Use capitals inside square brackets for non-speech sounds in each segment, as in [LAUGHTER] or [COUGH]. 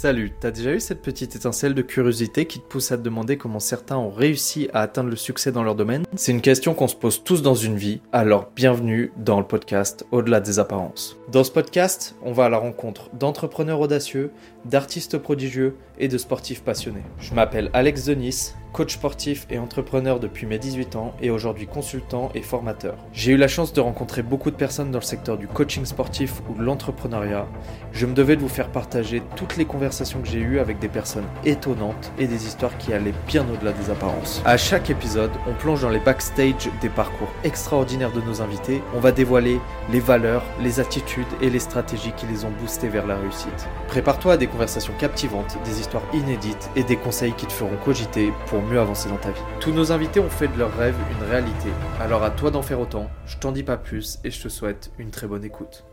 Salut, t'as déjà eu cette petite étincelle de curiosité qui te pousse à te demander comment certains ont réussi à atteindre le succès dans leur domaine? C'est une question qu'on se pose tous dans une vie, alors bienvenue dans le podcast Au-delà des apparences. Dans ce podcast, on va à la rencontre d'entrepreneurs audacieux, d'artistes prodigieux et de sportifs passionnés. Je m'appelle Alex Denis, coach sportif et entrepreneur depuis mes 18 ans et aujourd'hui consultant et formateur. J'ai eu la chance de rencontrer beaucoup de personnes dans le secteur du coaching sportif ou de l'entrepreneuriat. Je me devais de vous faire partager toutes les conversations que j'ai eues avec des personnes étonnantes et des histoires qui allaient bien au-delà des apparences. À chaque épisode, on plonge dans les backstage des parcours extraordinaires de nos invités. On va dévoiler les valeurs, les attitudes et les stratégies qui les ont boostés vers la réussite. Prépare-toi à des conversations captivantes, des histoires inédites et des conseils qui te feront cogiter pour mieux avancer dans ta vie. Tous nos invités ont fait de leur rêve une réalité, alors à toi d'en faire autant, je t'en dis pas plus et je te souhaite une très bonne écoute.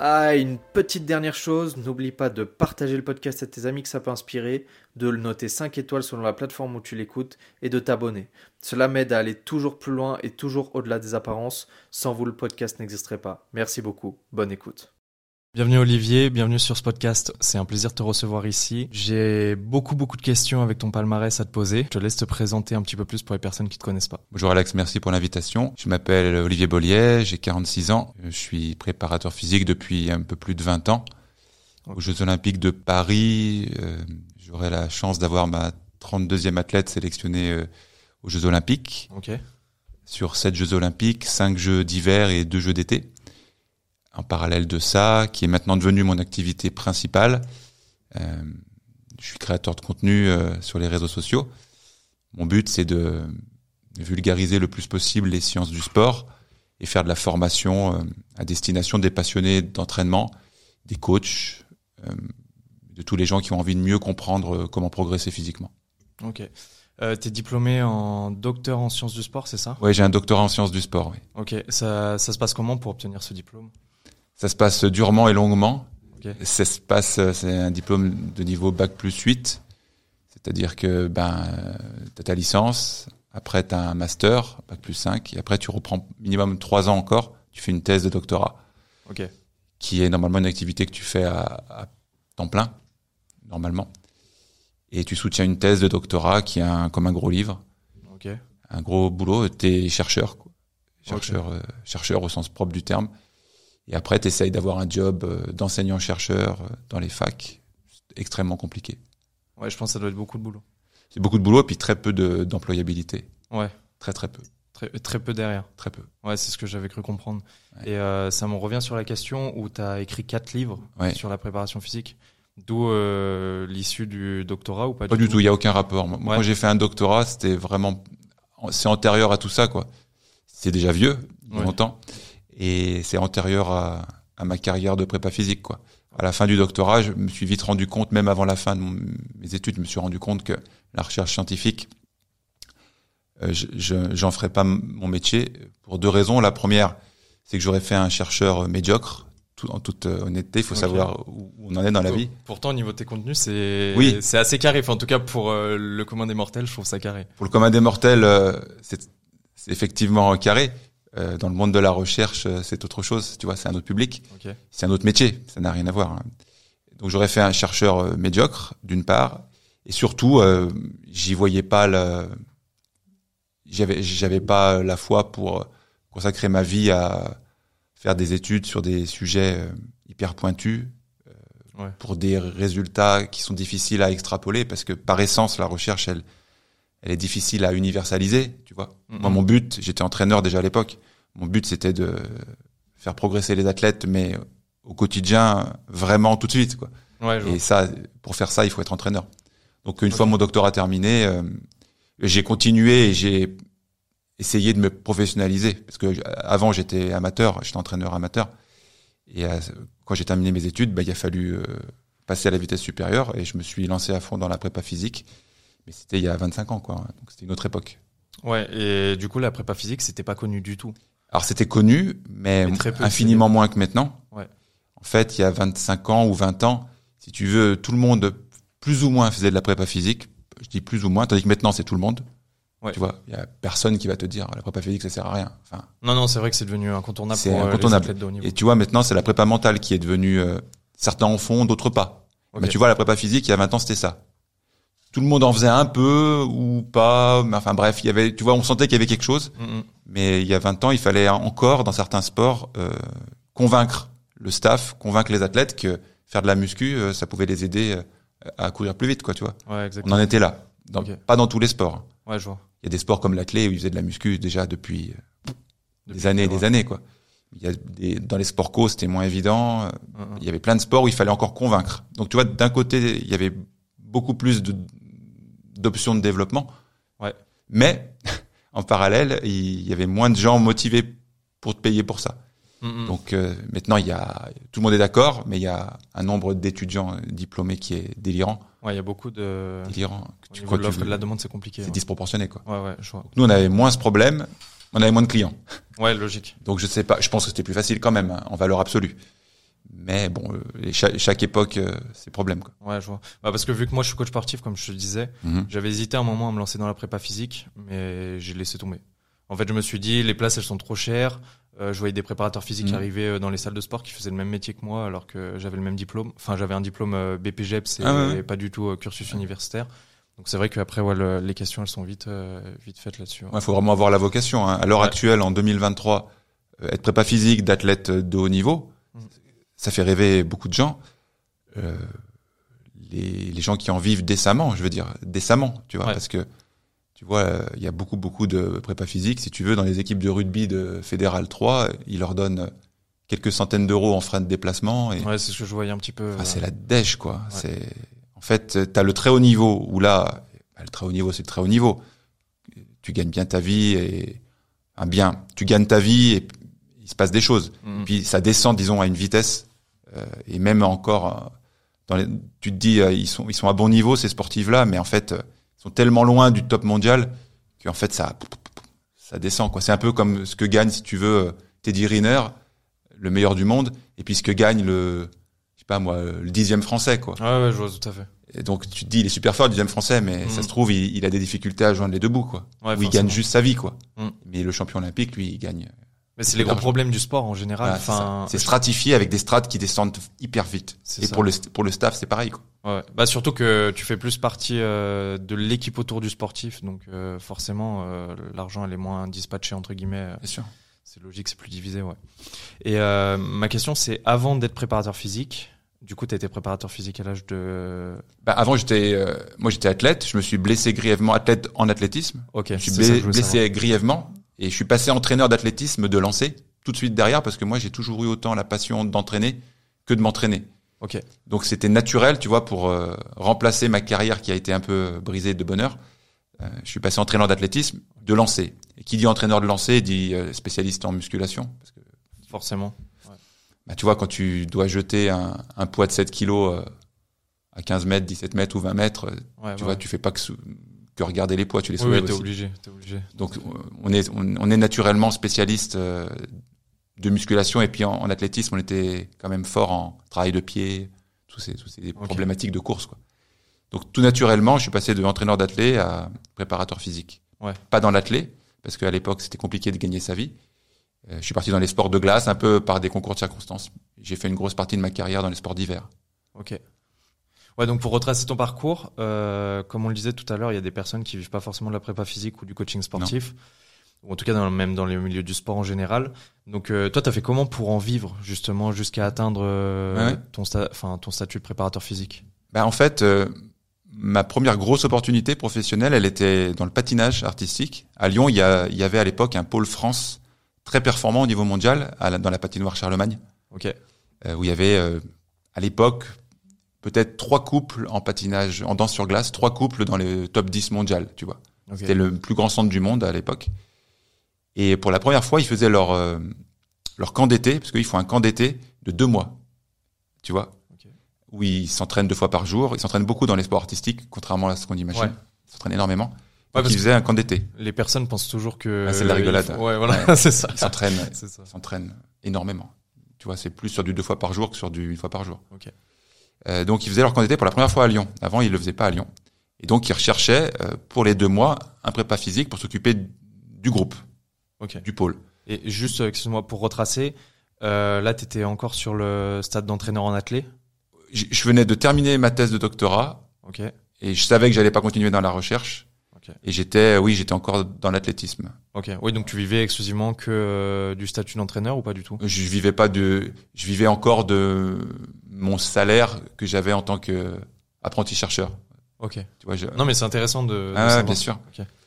Ah, une petite dernière chose, n'oublie pas de partager le podcast à tes amis que ça peut inspirer, de le noter 5 étoiles selon la plateforme où tu l'écoutes et de t'abonner. Cela m'aide à aller toujours plus loin et toujours au-delà des apparences. Sans vous, le podcast n'existerait pas. Merci beaucoup. Bonne écoute. Bienvenue Olivier, bienvenue sur ce podcast. C'est un plaisir de te recevoir ici. J'ai beaucoup beaucoup de questions avec ton palmarès à te poser. Je te laisse te présenter un petit peu plus pour les personnes qui te connaissent pas. Bonjour Alex, merci pour l'invitation. Je m'appelle Olivier Bollier, j'ai 46 ans. Je suis préparateur physique depuis un peu plus de 20 ans. Aux Jeux Olympiques de Paris, euh, j'aurai la chance d'avoir ma 32e athlète sélectionnée euh, aux Jeux Olympiques. Ok. Sur 7 Jeux Olympiques, 5 Jeux d'hiver et 2 Jeux d'été en parallèle de ça, qui est maintenant devenu mon activité principale. Euh, je suis créateur de contenu euh, sur les réseaux sociaux. Mon but, c'est de vulgariser le plus possible les sciences du sport et faire de la formation euh, à destination des passionnés d'entraînement, des coachs, de tous les gens qui ont envie de mieux comprendre comment progresser physiquement. Ok. Euh, T'es diplômé en docteur en sciences du sport, c'est ça? Oui, j'ai un doctorat en sciences du sport. Oui. Ok. Ça, ça se passe comment pour obtenir ce diplôme? Ça se passe durement et longuement. Ok. Ça se passe, euh, c'est un diplôme de niveau bac plus 8. C'est-à-dire que ben, tu as ta licence, après tu as un master, bac plus 5, et après tu reprends minimum 3 ans encore, tu fais une thèse de doctorat, Ok. qui est normalement une activité que tu fais à, à temps plein, normalement. Et tu soutiens une thèse de doctorat qui est un, comme un gros livre, Ok. un gros boulot. Tu es chercheur, quoi. chercheur, euh, chercheur au sens propre du terme. Et après, tu essayes d'avoir un job euh, d'enseignant-chercheur euh, dans les facs. C'est extrêmement compliqué. Ouais, je pense que ça doit être beaucoup de boulot. C'est beaucoup de boulot et puis très peu de- d'employabilité. Ouais. Très très peu. Très, très peu derrière. Très peu. Ouais, c'est ce que j'avais cru comprendre. Ouais. Et euh, ça m'en revient sur la question où tu as écrit quatre livres Ouais. sur la préparation physique, d'où euh, l'issue du doctorat ou pas, Pas du tout, il y a aucun rapport. Moi, Ouais. j'ai fait un doctorat, c'était vraiment c'est antérieur à tout ça quoi. C'est déjà vieux, longtemps et c'est antérieur à, à ma carrière de prépa physique quoi. À la fin du doctorat, je me suis vite rendu compte, même avant la fin de mon- mes études, je me suis rendu compte que la recherche scientifique, euh, je- je- j'en ferais pas mon métier pour deux raisons. La première, c'est que j'aurais fait un chercheur médiocre. Tout, en toute euh, honnêteté, il faut savoir où on en est dans la vie. Pourtant, au niveau de tes contenus, c'est Oui. c'est assez carré. Enfin, en tout cas, pour euh, le commun des mortels, je trouve ça carré. Pour le commun des mortels, euh, c'est effectivement carré. Euh, dans le monde de la recherche, euh, c'est autre chose. Tu vois, c'est un autre public, Ok. c'est un autre métier. Ça n'a rien à voir. hein. Donc j'aurais fait un chercheur euh, médiocre, d'une part, et surtout, euh, j'y voyais pas le, j'avais j'avais pas la foi pour consacrer ma vie à faire des études sur des sujets hyper pointus Ouais. pour des résultats qui sont difficiles à extrapoler parce que par essence la recherche elle elle est difficile à universaliser tu vois. Mhm. moi mon but j'étais entraîneur déjà à l'époque. Mon but c'était de faire progresser les athlètes mais au quotidien vraiment tout de suite quoi. Ouais, je vois. et ça pour faire ça il faut être entraîneur. Donc une fois mon doctorat terminé euh, j'ai continué et j'ai essayé de me professionnaliser. Parce que euh, avant j'étais amateur j'étais entraîneur amateur. Et euh, quand j'ai terminé mes études bah, il a fallu euh, passer à la vitesse supérieure et je me suis lancé à fond dans la prépa physique mais c'était il y a 25 ans quoi donc c'était une autre époque Ouais, et du coup, la prépa physique, c'était pas connu du tout. alors c'était connu mais, Mais très peu, infiniment moins que maintenant Ouais. en fait il y a 25 ans ou 20 ans si tu veux tout le monde plus ou moins faisait de la prépa physique je dis plus ou moins tandis que maintenant c'est tout le monde Ouais. tu vois il y a personne qui va te dire la prépa physique ça sert à rien enfin Non, non, c'est vrai que c'est devenu incontournable C'est pour euh, incontournable. les athlètes de haut niveau. Et tu vois, maintenant, c'est la prépa mentale qui est devenue. euh, certains en font, d'autres pas. Mais tu vois, la prépa physique, il y a 20 ans, c'était ça. Tout le monde en faisait un peu ou pas, mais enfin bref, il y avait, tu vois, on sentait qu'il y avait quelque chose. Mm, mm. Mais il y a 20 ans, il fallait encore, dans certains sports, euh, convaincre le staff, convaincre les athlètes que faire de la muscu, euh, ça pouvait les aider euh, à courir plus vite, quoi, tu vois. Ouais, on en était là. Pas dans tous les sports. Hein. Ouais, je vois. Il y a des sports comme l'athlé où ils faisaient de la muscu déjà depuis, des années et des années, quoi. Il y a des, dans les sports co, c'était moins évident. Il y avait plein de sports où il fallait encore convaincre. Donc tu vois, d'un côté, il y avait beaucoup plus de d'options de développement. Ouais. Mais [LAUGHS] en parallèle, il y avait moins de gens motivés pour te payer pour ça. Donc euh, maintenant, il y a tout le monde est d'accord, mais il y a un nombre d'étudiants diplômés qui est délirant. Ouais, il y a beaucoup de délirant. Tu crois l'offre de la demande, c'est compliqué. C'est disproportionné, quoi. Ouais, ouais, je vois. nous, on avait moins ce problème on avait moins de clients. Ouais, logique. Donc je sais pas, je pense que c'était plus facile quand même hein, en valeur absolue. Mais bon, euh, chaque, époque, euh, c'est problème. Quoi. Ouais, je vois. Bah, parce que vu que moi je suis coach sportif, comme je te disais, mhm. j'avais hésité un moment à me lancer dans la prépa physique, mais j'ai laissé tomber. En fait, je me suis dit, les places elles sont trop chères. Euh, je voyais des préparateurs physiques mhm. arriver dans les salles de sport qui faisaient le même métier que moi, alors que j'avais le même diplôme. Enfin, j'avais un diplôme BPGEPS et, ah pas du tout cursus universitaire. Donc c'est vrai qu'après, ouais, les questions, elles sont vite, euh, vite faites là-dessus. Il faut vraiment avoir la vocation. Hein. À l'heure actuelle, en 2023, euh, être prépa physique d'athlète de haut niveau. Ça fait rêver beaucoup de gens. Euh, les, les, gens qui en vivent décemment, je veux dire, décemment, tu vois, parce que tu vois, il y a beaucoup, beaucoup de prépa physique. Si tu veux, dans les équipes de rugby de Fédéral 3, ils leur donnent quelques centaines d'euros en frais de déplacement. Et... Ouais, c'est ce que je voyais un petit peu. c'est la dèche, quoi. C'est en fait, tu as le très haut niveau, où là, bah, le très haut niveau, c'est le très haut niveau. Tu gagnes bien ta vie et un bien, tu gagnes ta vie et il se passe des choses. Mm. Puis ça descend, disons, à une vitesse euh, et même encore, euh, dans les, tu te dis, euh, ils sont ils sont à bon niveau ces sportifs-là, mais en fait, ils sont tellement loin du top mondial qu'en fait ça ça descend quoi. C'est un peu comme ce que gagne, si tu veux, Teddy Riner, le meilleur du monde, et puis ce que gagne le je sais pas moi, le dixième français quoi. Ouais, ouais, je vois tout à fait. Et donc tu te dis il est super fort le deuxième français mais ça mm. se trouve il, il, a des difficultés à joindre les deux bouts quoi. Ouais, il gagne juste sa vie quoi. Mm. Mais le champion olympique lui il gagne. Mais c'est les gros problèmes du sport en général. enfin, c'est stratifié avec des strates qui descendent hyper vite. Et pour le pour le staff c'est pareil quoi. Ouais. Bah surtout que tu fais plus partie euh, de l'équipe autour du sportif donc euh, forcément euh, l'argent elle est moins dispatché entre guillemets. Bien sûr. C'est logique c'est plus divisé ouais. Et ma question c'est avant d'être préparateur physique du coup, tu étais préparateur physique à l'âge de. Bah, avant, j'étais, euh, moi, j'étais athlète. Je me suis blessé grièvement, athlète en athlétisme. Ok. Je suis blessé, grièvement et je suis passé entraîneur d'athlétisme de lancer tout de suite derrière parce que moi, j'ai toujours eu autant la passion d'entraîner que de m'entraîner. Ok. Donc, c'était naturel, tu vois, pour euh, remplacer ma carrière qui a été un peu brisée de bonheur. Euh, je suis passé entraîneur d'athlétisme de lancer. Et qui dit entraîneur de lancer dit spécialiste en musculation. Parce que... Forcément bah, tu vois, quand tu dois jeter un, un poids de 7 kilos euh, à 15 mètres, 17 mètres ou 20 mètres, euh, tu vois, tu fais pas que, que regarder les poids, tu les soulèves oui, t'es obligé, t'es obligé. Donc, on est, on, est naturellement spécialiste euh, de musculation et puis en, athlétisme, on était quand même fort en travail de pied, tous ces, tous ces problématiques de course, quoi. Donc, tout naturellement, je suis passé de entraîneur d'athlète à préparateur physique. Ouais. Pas dans l'athlète, parce qu'à l'époque, c'était compliqué de gagner sa vie. Euh, je suis parti dans les sports de glace un peu par des concours de circonstances. J'ai fait une grosse partie de ma carrière dans les sports d'hiver. Ok. Ouais, donc pour retracer ton parcours, euh, comme on le disait tout à l'heure, il y a des personnes qui vivent pas forcément de la prépa physique ou du coaching sportif, ou en tout cas dans, même dans les milieux du sport en général. Donc euh, toi, tu as fait comment pour en vivre justement jusqu'à atteindre euh, ton, statut de préparateur physique? Bah, En fait, ma première grosse opportunité professionnelle, elle était dans le patinage artistique. À Lyon, il y, a, il y avait à l'époque un pôle France très performant au niveau mondial dans la patinoire Charlemagne. Ok. Euh, où il y avait euh, à l'époque peut-être trois couples en patinage, en danse sur glace, trois couples dans le top 10 mondial, tu vois. C'était le plus grand centre du monde à l'époque. Et pour la première fois, ils faisaient leur euh, leur camp d'été, parce qu'ils font un camp d'été de deux mois, tu vois, où ils s'entraînent deux fois par jour. Ils s'entraînent beaucoup dans les sports artistiques, contrairement à ce qu'on imagine. Ils s'entraînent énormément. Ouais, ils faisaient un camp d'été. Les personnes pensent toujours que ah, c'est de la rigolade. Ouais, voilà, [LAUGHS] c'est ça. Ils s'entraînent, [LAUGHS] s'entraînent énormément. Tu vois, c'est plus sur du deux fois par jour que sur du une fois par jour. Okay. Euh, donc ils faisaient leur d'été pour la première fois à Lyon. Avant, ils le faisaient pas à Lyon. Et donc ils recherchaient euh, pour les deux mois un prépa physique pour s'occuper du groupe, okay. du pôle. Et juste, excuse-moi, pour retracer, euh, là, tu étais encore sur le stade d'entraîneur en athlée je, je venais de terminer ma thèse de doctorat Ok. et je savais que j'allais pas continuer dans la recherche. Ok. Et j'étais, oui, j'étais encore dans l'athlétisme. Ok. Oui, donc tu vivais exclusivement que euh, du statut d'entraîneur ou pas du tout? Je vivais pas de, je vivais encore de mon salaire que j'avais en tant que apprenti chercheur. Ok. Tu vois, je, Non, mais c'est intéressant de. Ah, bien sûr.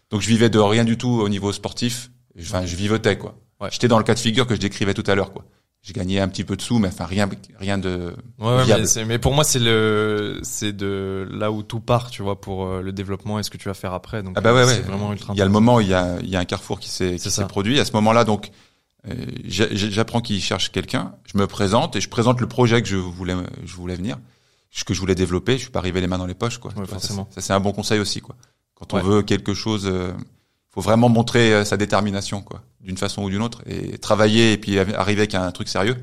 Donc je vivais de rien du tout au niveau sportif. Enfin, je vivotais quoi. Ouais. J'étais dans le cas de figure que je décrivais tout à l'heure quoi. J'ai gagné un petit peu de sous, mais enfin rien, rien de. Ouais, viable. mais, pour moi, c'est le, c'est de là où tout part, tu vois, pour euh, le développement et ce que tu vas faire après. Donc, Ah bah ouais, euh, ouais. c'est vraiment ultra. Il y a le moment où il y a, il y a un carrefour qui s'est, qui s'est produit. À ce moment-là, donc, euh, j'apprends qu'il cherche quelqu'un. Je me présente et je présente le projet que je voulais, je voulais venir, ce que je voulais développer. Je suis pas arrivé les mains dans les poches, quoi. Ouais, forcément. c'est- Ça, c'est un bon conseil aussi, quoi. Quand on Ouais. veut quelque chose, euh, faut vraiment montrer euh, sa détermination, quoi, d'une façon ou d'une autre, et travailler et puis arriver avec un truc sérieux.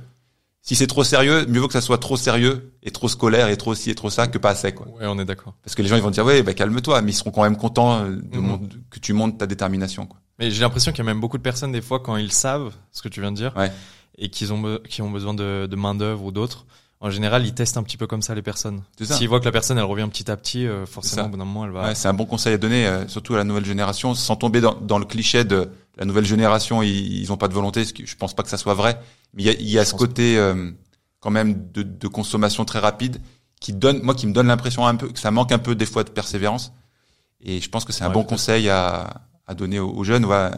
Si c'est trop sérieux, mieux vaut que ça soit trop sérieux et trop scolaire et trop ci et trop ça que pas assez, quoi. Ouais, on est d'accord. Parce que les gens ils vont dire ouais, bah calme-toi, mais ils seront quand même contents euh, de Mhm. de- que tu montres ta détermination, quoi. Mais j'ai l'impression qu'il y a même beaucoup de personnes des fois quand ils savent ce que tu viens de dire Ouais. et qu'ils ont qui ont besoin de, de main d'œuvre ou d'autres. En général, ils testent un petit peu comme ça les personnes. S'ils voient que la personne elle revient petit à petit, euh, forcément au bout d'un moment elle va. Ouais, c'est un bon conseil à donner, euh, surtout à la nouvelle génération, sans tomber dans, dans le cliché de la nouvelle génération, ils, ils ont pas de volonté. Je pense pas que ça soit vrai, mais il y a, y a ce côté euh, quand même de, de consommation très rapide qui donne, moi, qui me donne l'impression un peu que ça manque un peu des fois de persévérance. Et je pense que c'est un Ouais, bon conseil à, à donner aux, aux jeunes. Ouais,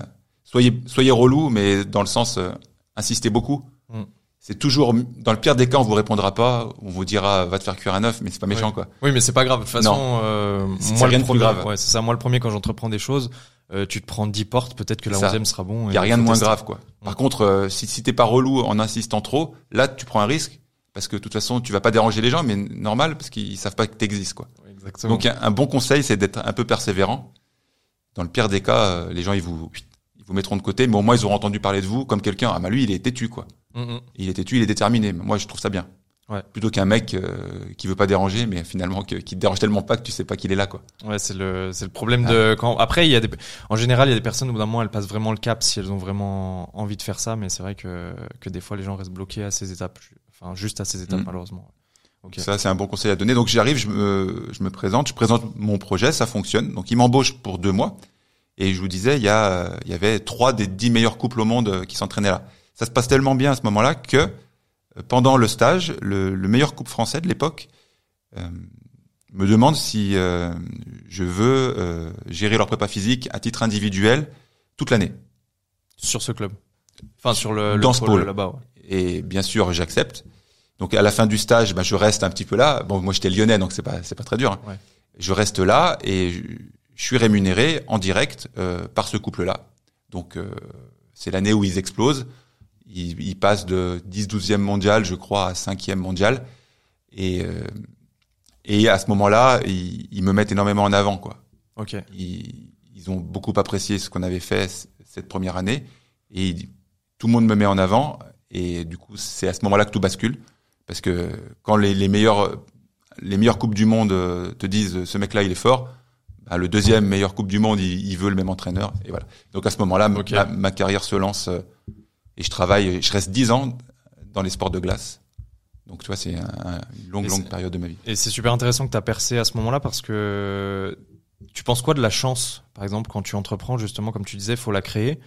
soyez, soyez relou, mais dans le sens, euh, insistez beaucoup. Mm. C'est toujours, dans le pire des cas, on vous répondra pas, on vous dira va te faire cuire un œuf, mais c'est pas méchant, Ouais. quoi. Oui, mais c'est pas grave. De toute façon, euh, moi rien le de plus premier, grave. ouais, c'est ça. Moi le premier quand j'entreprends des choses, euh, tu te prends 10 portes, peut-être que la C'est ça. 11 sera bon. Il y a rien de moins grave, quoi. Par Mm. contre, euh, si, si t'es pas relou en insistant trop, là, tu prends un risque. Parce que de toute façon, tu vas pas déranger les gens, mais normal, parce qu'ils savent pas que t'existes, quoi. Exactement. Donc, un, un bon conseil, c'est d'être un peu persévérant. Dans le pire des cas, euh, les gens, ils vous, ils vous mettront de côté, mais au moins, ils auront entendu parler de vous comme quelqu'un. Ah, bah, lui, il est têtu, quoi. Mm, mm. Il est têtu, il est déterminé. Moi, je trouve ça bien. Ouais. Plutôt qu'un mec euh, qui veut pas déranger, mais finalement, que, qui te dérange tellement pas que tu sais pas qu'il est là, quoi. Ouais, c'est le c'est le problème de quand après il y a des en général il y a des personnes au bout d'un moment elles passent vraiment le cap si elles ont vraiment envie de faire ça, mais c'est vrai que que des fois les gens restent bloqués à ces étapes, enfin juste à ces étapes Mm. malheureusement. Ok. Ça, c'est un bon conseil à donner. Donc, j'arrive, je me, je me présente, je présente mon projet, ça fonctionne. Donc, il m'embauche pour deux mois. Et je vous disais, il y a, il y avait trois des dix meilleurs couples au monde euh, qui s'entraînaient là. Ça se passe tellement bien à ce moment-là que euh, pendant le stage, le, le meilleur couple français de l'époque euh, me demande si euh, je veux euh, gérer leur prépa physique à titre individuel toute l'année. Sur ce club. Enfin sur le, le Dans pôle pôle. là-bas. Ouais. Et bien sûr, j'accepte. Donc à la fin du stage, bah, je reste un petit peu là. Bon, moi j'étais lyonnais, donc c'est pas c'est pas très dur. hein. Ouais. Je reste là et je, je suis rémunéré en direct euh, par ce couple-là. Donc euh, c'est l'année où ils explosent. Ils, ils passent de 10-12e mondial, je crois, à 5e mondial. Et euh, et à ce moment-là, ils, ils me mettent énormément en avant, quoi. Ok. Ils, ils ont beaucoup apprécié ce qu'on avait fait cette première année et tout le monde me met en avant et du coup c'est à ce moment-là que tout bascule parce que quand les, les meilleurs les meilleures coupes du monde euh, te disent ce mec-là il est fort, bah, le deuxième meilleur coupe du monde il, il veut le même entraîneur et voilà. Donc à ce moment-là ma, ma carrière se lance euh, et je travaille, je reste dix ans dans les sports de glace. Donc tu vois c'est un- un- une longue Et longue période de ma vie. Et c'est super intéressant que tu as percé à ce moment-là parce que tu penses quoi de la chance Par exemple, quand tu entreprends, justement, comme tu disais, faut la créer?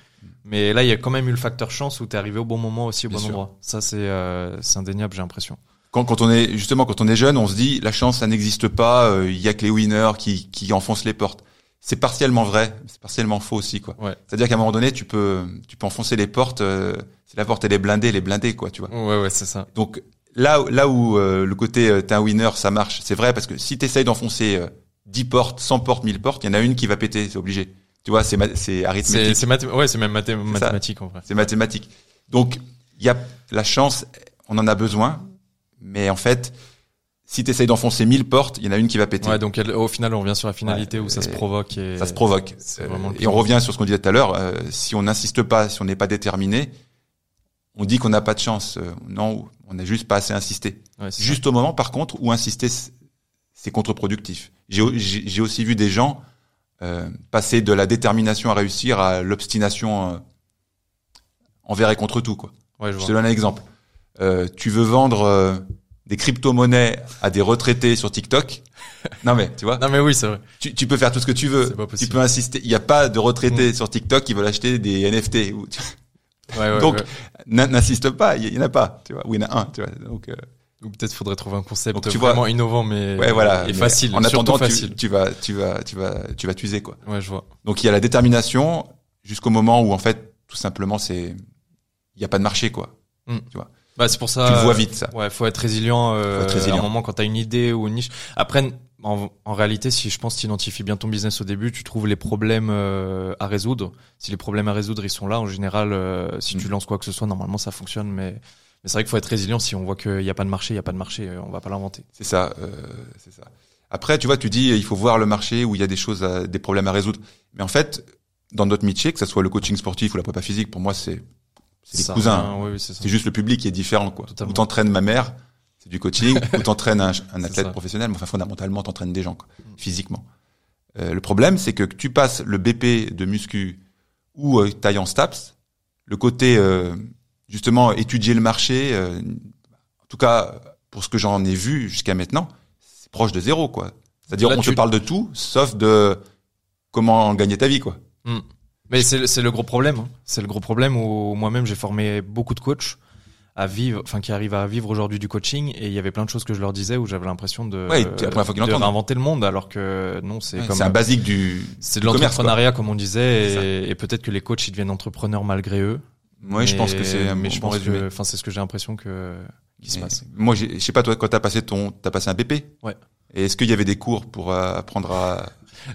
Mais là, il y a quand même eu le facteur chance où tu es arrivé au bon moment aussi, au Bien bon sûr. endroit. Ça, c'est euh, c'est indéniable, j'ai l'impression. quand, quand on est justement quand on est jeune, on se dit la chance ça n'existe pas, euh, il y a que les winners qui, qui enfoncent les portes. C'est partiellement vrai, c'est partiellement faux aussi quoi. Ouais. C'est-à-dire qu'à un moment donné, tu peux tu peux enfoncer les portes, euh, si la porte elle est blindée, elle est blindée quoi, tu vois. Ouais, ouais, c'est ça. Donc là là où euh, le côté euh, t'es un winner, ça marche, c'est vrai parce que si t'essayes d'enfoncer euh, 10 portes, 100 portes, 1000 portes, il y en a une qui va péter, c'est obligé. Tu vois, c'est c'est arithmétique. c'est ouais, c'est même mathé- mathématique en vrai. C'est mathématique. Donc, il y a la chance, on en a besoin, mais en fait, si tu essayes d'enfoncer 1000 portes, il y en a une qui va péter. Ouais, donc elle- au final, on revient sur la finalité Ouais, où ça se provoque. Et... ça se provoque. Et on revient sur ce qu'on disait tout à l'heure, euh, si on n'insiste pas, si on n'est pas déterminé, on dit qu'on n'a pas de chance. Euh, non, on n'a juste pas assez insisté. Ouais, Juste au moment, par contre, où insister, c'est- contre-productif. J'ai aussi vu des gens euh, passer de la détermination à réussir à l'obstination euh, envers et contre tout. Quoi. Ouais, je Je te donne un exemple. Euh, tu veux vendre euh, des crypto-monnaies à des retraités sur TikTok? [LAUGHS] Non mais tu vois, Non mais oui, c'est vrai. tu, tu peux faire tout ce que tu veux. Pas Tu peux insister. Il n'y a pas de retraités sur TikTok qui veulent acheter des NFT. Ou, Ouais, ouais, Donc, n'insiste pas. Il y en a pas. Tu vois, ou il y en a un. Tu vois. Donc, euh, Ou peut-être faudrait trouver un concept Donc, tu vois- vraiment innovant mais ouais, voilà. et Mais facile. En attendant, tu, facile. tu vas, tu vas, tu vas, tu vas t'user quoi. Ouais, je vois. Donc il y a la détermination jusqu'au moment où en fait tout simplement c'est il y a pas de marché quoi. Bah c'est pour ça. tu le vois euh, vite ça. Ouais, faut être résilient. Euh, Faut être résilient. À un moment, quand t'as une idée ou une niche. Après, en, en réalité, si je pense t'identifies bien ton business au début, tu trouves les problèmes euh, à résoudre. Si les problèmes à résoudre, ils sont là, en général, euh, si tu Mm. lances quoi que ce soit, normalement, ça fonctionne. Mais, mais c'est vrai qu'il faut être résilient. Si on voit qu'il n'y a pas de marché, il y a pas de marché, euh, on va pas l'inventer. C'est ça, euh, c'est ça. Après tu vois tu dis il faut voir le marché où il y a des choses à- des problèmes à résoudre. Mais en fait dans notre métier que ce soit le coaching sportif ou la prépa physique pour moi c'est des Ça cousins. revient- oui, oui, c'est juste le public qui est différent quoi. Totalement. Où t'entraînes ma mère c'est du coaching [LAUGHS] ou t'entraînes un, un athlète ça. professionnel mais enfin fondamentalement t'entraînes des gens quoi, Mm. physiquement. Euh, le problème c'est que que tu passes le BP de muscu ou euh, taille en STAPS, le côté euh, justement étudier le marché, euh, en tout cas pour ce que j'en ai vu jusqu'à maintenant, c'est proche de zéro quoi. C'est-à-dire on tu- te parle de tout sauf de comment gagner ta vie quoi. Mais c'est c'est le gros problème. hein. C'est le gros problème où moi-même j'ai formé beaucoup de coachs à vivre, enfin qui arrivent à vivre aujourd'hui du coaching et il y avait plein de choses que je leur disais où j'avais l'impression de Ouais, c'est la première fois qu'ils de réinventer le monde alors que non c'est Ouais, comme C'est un basique du. c'est de l'entrepreneuriat comme on disait et, et peut-être que les coachs ils deviennent entrepreneurs malgré eux. Moi je pense que c'est mais bon je bon pense que enfin c'est ce que j'ai l'impression que qui se passe. Moi, je sais pas toi, quand t'as passé ton, t'as passé un BP. Ouais. Et est-ce qu'il y avait des cours pour euh, apprendre à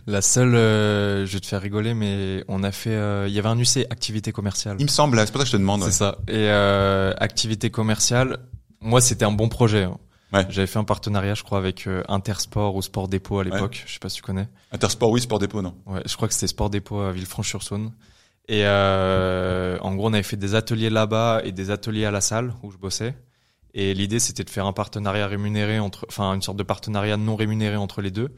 La seule euh, je vais te faire rigoler mais on a fait euh, il y avait un UC activité commerciale. Il me semble, c'est pour ça que je te demande. C'est ouais. ça. Et euh, activité commerciale, moi c'était un bon projet. hein. Ouais. J'avais fait un partenariat, je crois, avec euh, Intersport ou Sport Dépôt à l'époque. Je sais pas si tu connais. Intersport, oui, sport dépôt, non. Ouais, je crois que c'était Sport Dépôt à Villefranche-sur-Saône. Et euh, en gros, on avait fait des ateliers là-bas et des ateliers à la salle où je bossais. Et l'idée, c'était de faire un partenariat rémunéré entre, enfin, une sorte de partenariat non rémunéré entre les deux.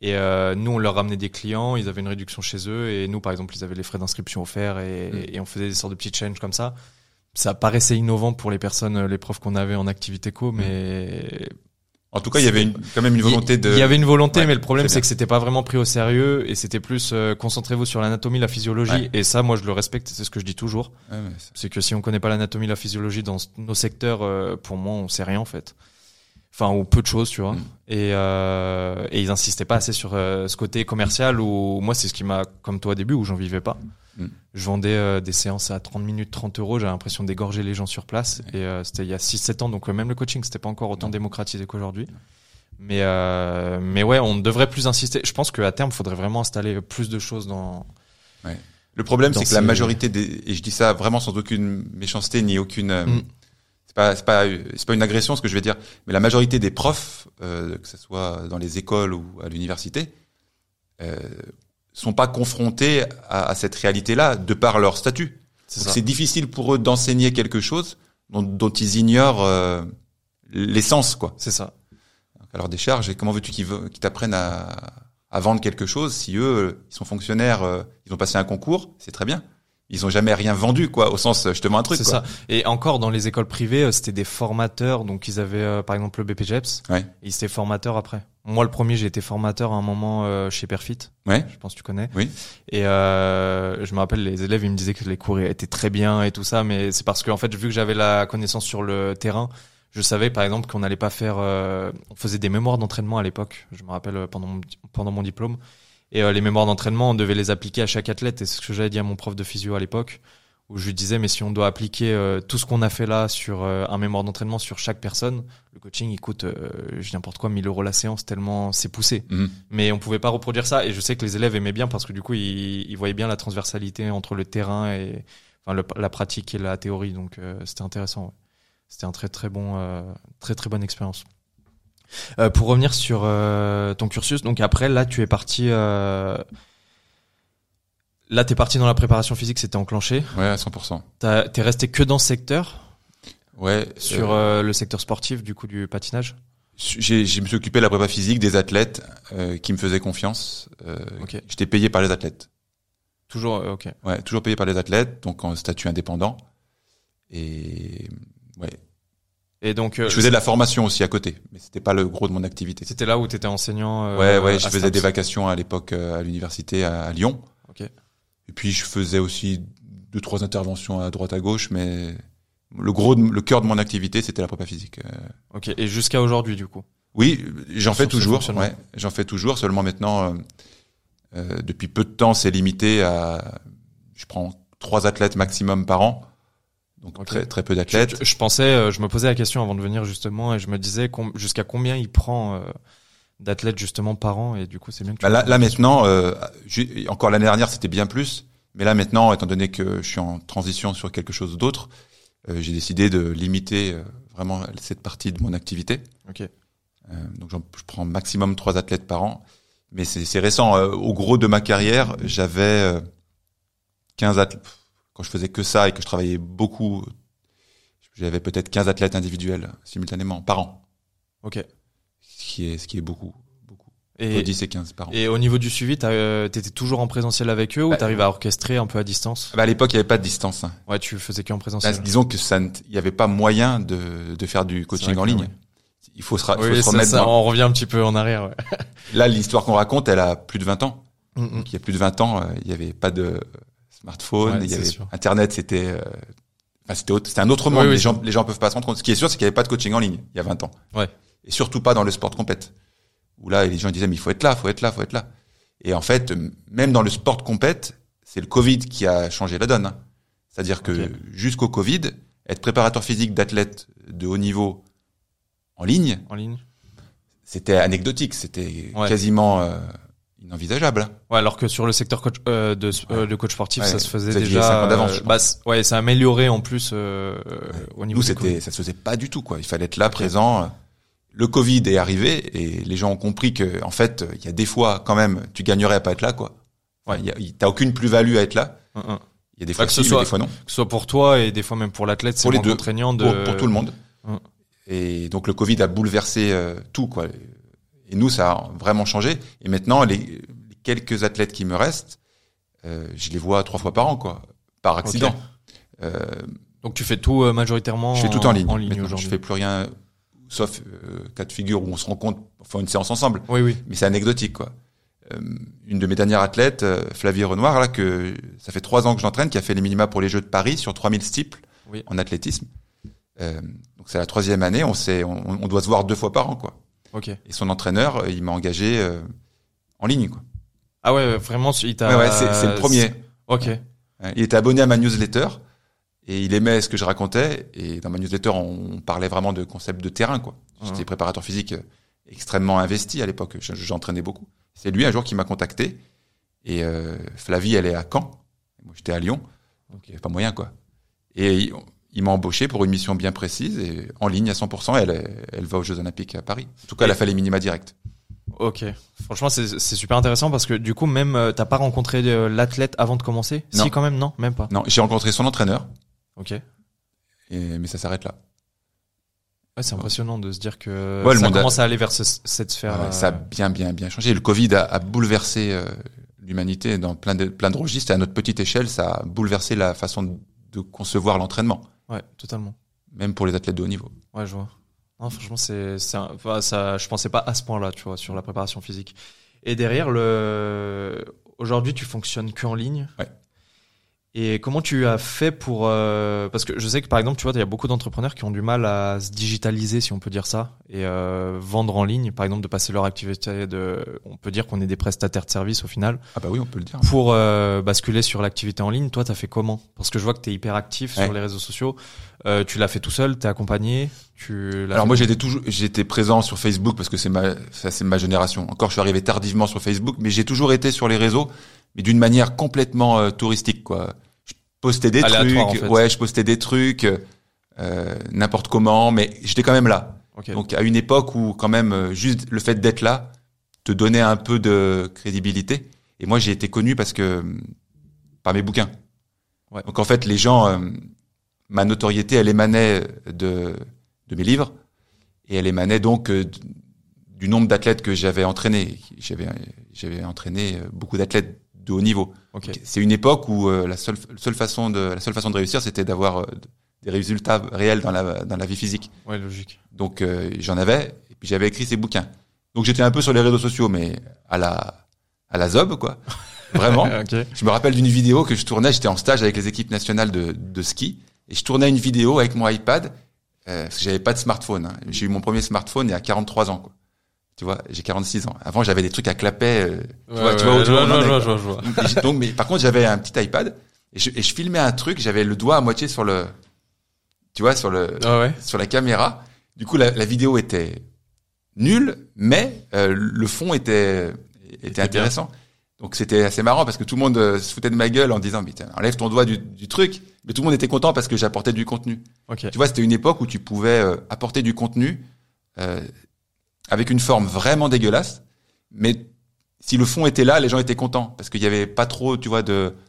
Et euh, nous, on leur ramenait des clients, ils avaient une réduction chez eux, et nous, par exemple, ils avaient les frais d'inscription offerts, et, Mm. et on faisait des sortes de petits challenges comme ça. Ça paraissait innovant pour les personnes, les profs qu'on avait en activité co, mais En tout cas, il y avait une, quand même une volonté de. il y avait une volonté, Ouais, mais le problème c'est que c'était pas vraiment pris au sérieux et c'était plus euh, concentrez-vous sur l'anatomie, la physiologie. Ouais. Et ça, moi, je le respecte. C'est ce que je dis toujours. Ouais, c'est- que si on connaît pas l'anatomie, la physiologie dans nos secteurs, euh, pour moi, on sait rien en fait. Enfin, ou peu de choses, tu vois. Mm. Et, euh, et ils insistaient pas assez sur ce côté commercial où moi, c'est ce qui m'a, comme toi au début, où j'en vivais pas. Je vendais euh, des séances à 30 minutes, 30 euros. J'avais l'impression d'égorger les gens sur place. Et euh, c'était il y a 6-7 ans. Donc même le coaching, c'était pas encore autant démocratisé qu'aujourd'hui. Mais euh, mais ouais, on devrait plus insister. Je pense qu'à terme, il faudrait vraiment installer plus de choses dans. Le problème, c'est que la majorité des, et je dis ça vraiment sans aucune méchanceté ni aucune, euh, Mm. c'est pas, c'est pas, c'est pas une agression ce que je vais dire, mais la majorité des profs, euh, que ce soit dans les écoles ou à l'université, euh, sont pas confrontés à, à cette réalité-là de par leur statut. C'est difficile pour eux d'enseigner quelque chose dont, dont ils ignorent euh, l'essence, quoi. C'est ça. Alors des charges, et comment veux-tu qu'ils t'apprennent à, à vendre quelque chose si eux, ils sont fonctionnaires, euh, ils ont passé un concours, c'est très bien. Ils ont jamais rien vendu, quoi, au sens, euh, je te vends un truc, C'est ça. Et encore dans les écoles privées, c'était des formateurs. Donc ils avaient euh, par exemple le BPGEPS. Ouais. Et ils étaient formateurs après. Moi, le premier, j'ai été formateur à un moment euh, chez Perfit. Ouais. Je pense que tu connais. Oui. Et euh, je me rappelle, les élèves, ils me disaient que les cours étaient très bien et tout ça, mais c'est parce que en fait, vu que j'avais la connaissance sur le terrain, je savais par exemple qu'on n'allait pas faire. euh, on faisait des mémoires d'entraînement à l'époque. Je me rappelle euh, pendant mon, pendant mon diplôme. Et euh, les mémoires d'entraînement, on devait les appliquer à chaque athlète. Et c'est ce que j'avais dit à mon prof de physio à l'époque, où je lui disais, mais si on doit appliquer euh, tout ce qu'on a fait là sur euh, un mémoire d'entraînement sur chaque personne, le coaching, il coûte, euh, je n'importe quoi, 1000 euros la séance tellement c'est poussé Mhm. mais on pouvait pas reproduire ça et je sais que les élèves aimaient bien parce que du coup ils, ils voyaient bien la transversalité entre le terrain et enfin le- la pratique et la théorie donc euh, c'était intéressant ouais. c'était un très très bon euh, très très bonne expérience Euh, pour revenir sur euh, ton cursus donc après là tu es parti euh, là t'es parti dans la préparation physique c'était enclenché Ouais, à 100%. T'as- t'es resté que dans ce secteur? Ouais. sur euh, euh, le secteur sportif du coup du patinage? J'ai, je me suis occupé de la prépa physique des athlètes euh, qui me faisaient confiance. Euh. J'étais payé par les athlètes. toujours ok Ouais, toujours payé par les athlètes, donc en statut indépendant. Et ouais. Et donc, euh, je faisais de la formation aussi à côté, mais c'était pas le gros de mon activité. C'était là où tu étais enseignant. Ouais, ouais, je faisais des vacations à l'époque à l'université à, Lyon. Ok. Et puis je faisais aussi deux trois interventions à droite à gauche, mais le gros, de, le cœur de mon activité, c'était la prépa physique. Ok. Et jusqu'à aujourd'hui, du coup? Oui, j'en fais toujours. Ouais, j'en fais toujours. Seulement maintenant, euh, depuis peu de temps, c'est limité à, je prends trois athlètes maximum par an. Donc très très peu d'athlètes. Je, pensais, euh, je me posais la question avant de venir justement, et je me disais jusqu'à combien il prend euh, d'athlètes justement par an, et du coup c'est bien que. Bah là, là maintenant, euh, encore l'année dernière c'était bien plus, mais là maintenant, étant donné que je suis en transition sur quelque chose d'autre, euh, j'ai décidé de limiter vraiment cette partie de mon activité. Ok. donc je prends maximum trois athlètes par an, mais c'est récent. au gros de ma carrière, j'avais 15 athlètes quand je faisais que ça et que je travaillais beaucoup, j'avais peut-être 15 athlètes individuels simultanément par an. Ok. Ce qui est, ce qui est beaucoup. beaucoup. Et, 10 et 15 par an. Et au niveau du suivi, euh, t'étais toujours en présentiel avec eux ou bah, t'arrives à orchestrer un peu à distance? Bah À l'époque, il n'y avait pas de distance. Hein. Ouais, tu faisais qu'en présentiel. Bah, disons que ça, il n'y avait pas moyen de, de faire du coaching en ligne. Il faut se, faut se remettre. Ça, on revient un petit peu en arrière. Ouais. [LAUGHS] Là, l'histoire qu'on raconte, elle a plus de 20 ans. Mm, mm. il y a plus de 20 ans, euh, il n'y avait pas de smartphone, il y avait Internet, c'était euh, enfin, c'était c'était un autre monde. les gens les gens peuvent pas se rendre compte. Ce qui est sûr, c'est qu'il n'y avait pas de coaching en ligne il y a 20 ans. Ouais. Et surtout pas dans le sport compète. Où là, les gens disaient mais il faut être là, faut être là, faut être là. Et en fait, même dans le sport compète, c'est le Covid qui a changé la donne. Hein. C'est-à-dire que jusqu'au Covid, être préparateur physique d'athlète de haut niveau en ligne, en ligne, c'était anecdotique, c'était quasiment euh, inenvisageable. Ouais, alors que sur le secteur coach, euh, de, euh, de coach sportif, ça se faisait déjà. Euh, bah, ouais, ça a amélioré en plus euh, au niveau. Nous, c'était, ça se faisait pas du tout quoi. Il fallait être là, présent. Le Covid est arrivé et les gens ont compris que en fait, il y a des fois quand même, tu gagnerais à pas être là quoi. Ouais, t'as aucune plus-value à être là. Il y a des fois que ce soit, des fois non. Que ce soit pour toi et des fois même pour l'athlète, c'est contraignant de. Pour, pour, tout le monde. Et donc le Covid a bouleversé tout quoi. Et nous, ça a vraiment changé. Et maintenant, les, quelques athlètes qui me restent, euh, je les vois trois fois par an, quoi, par accident. Euh, Donc tu fais tout euh, majoritairement Je fais tout en ligne. En ligne aujourd'hui. Je fais plus rien, sauf euh, cas de figure où on se rencontre, enfin une séance ensemble. Oui, oui. Mais c'est anecdotique, quoi. Euh, une de mes dernières athlètes, euh, Flavie Renoir, là, que ça fait trois ans que j'entraîne, qui a fait les minima pour les Jeux de Paris sur 3000 steeples oui. en athlétisme. donc c'est la troisième année, on, sait, on, on doit se voir deux fois par an, quoi. Ok. Et son entraîneur, euh, il m'a engagé euh, en ligne, quoi. Ah ouais, vraiment, il t'a. Ouais, ouais c'est le premier. Ok. Il était abonné à ma newsletter et il aimait ce que je racontais. Et dans ma newsletter, on parlait vraiment de concepts de terrain, quoi. J'étais préparateur physique euh, extrêmement investi à l'époque. J'entraînais beaucoup. C'est lui un jour qui m'a contacté. Et euh, Flavie, elle est à Caen. Moi, j'étais à Lyon. Donc, il n'y avait pas moyen, quoi. Et il m'a embauché pour une mission bien précise et en ligne à 100%. Elle, elle va aux Jeux Olympiques à Paris. En tout cas, elle a fait les minima direct. Ok. Franchement, c'est super intéressant parce que du coup, même euh, t'as pas rencontré euh, l'athlète avant de commencer? Non. Si, quand même, non, même pas. Non, j'ai rencontré son entraîneur. Ok. Et, mais ça s'arrête là. Ouais, c'est impressionnant de se dire que ça commence à aller vers cette sphère. Ouais, ça a bien, bien, bien changé. Le Covid a, a bouleversé euh, l'humanité dans plein de, plein de registres. Et à notre petite échelle, ça a bouleversé la façon de concevoir l'entraînement. Ouais, totalement. Même pour les athlètes de haut niveau. Ouais, je vois. Non, franchement, c'est, c'est enfin, ça, je pensais pas à ce point-là, tu vois, sur la préparation physique. Et derrière, le, aujourd'hui, tu fonctionnes que en ligne. Ouais. Et comment tu as fait pour euh, parce que je sais que par exemple tu vois il y a beaucoup d'entrepreneurs qui ont du mal à se digitaliser si on peut dire ça et euh, vendre en ligne par exemple de passer leur activité de on peut dire qu'on est des prestataires de services au final. Ah bah oui on peut le dire. Pour euh, basculer sur l'activité en ligne toi tu as fait comment? Parce que je vois que tu es hyper actif sur les réseaux sociaux. Euh, tu l'as fait tout seul t'es accompagné tu alors moi j'étais toujours j'étais présent sur Facebook parce que c'est ma ça c'est ma génération. Encore je suis arrivé tardivement sur Facebook mais j'ai toujours été sur les réseaux mais d'une manière complètement euh, touristique quoi. Postais des trucs, ouais, je postais des trucs euh, n'importe comment, mais j'étais quand même là. Donc à une époque où quand même euh, juste le fait d'être là te donnait un peu de crédibilité. Et moi j'ai été connu parce que par mes bouquins. Ouais. Donc en fait les gens, euh, ma notoriété elle émanait de de mes livres et elle émanait donc euh, du nombre d'athlètes que j'avais entraîné. J'avais j'avais entraîné beaucoup d'athlètes de haut niveau. Okay. C'est une époque où euh, la seule seule façon de la seule façon de réussir, c'était d'avoir euh, des résultats réels dans la dans la vie physique. Ouais, logique. Donc euh, j'en avais et puis j'avais écrit ces bouquins. Donc j'étais un peu sur les réseaux sociaux, mais à la à la zob quoi. [LAUGHS] Vraiment. ok. Je me rappelle d'une vidéo que je tournais. J'étais en stage avec les équipes nationales de, de ski et je tournais une vidéo avec mon iPad euh, parce que j'avais pas de smartphone. hein. J'ai eu mon premier smartphone il y a 43 ans. Quoi. Tu vois, j'ai 46 ans. Avant j'avais des trucs à clapet. euh, tu vois, tu vois, tu vois je vois, je vois. Donc, mais par contre, j'avais un petit iPad et je, et je filmais un truc. J'avais le doigt à moitié sur le, tu vois, sur le, Ah ouais. sur la caméra. Du coup, la, la vidéo était nulle, mais euh, le fond était était bien. intéressant. Donc c'était assez marrant parce que tout le monde euh, se foutait de ma gueule en disant mais enlève ton doigt du, du truc. Mais tout le monde était content parce que j'apportais du contenu. Ok. Tu vois, c'était une époque où tu pouvais euh, apporter du contenu euh, avec une forme vraiment dégueulasse, mais si le fond était là, les gens étaient contents parce qu'il y avait pas trop, tu vois, de, il y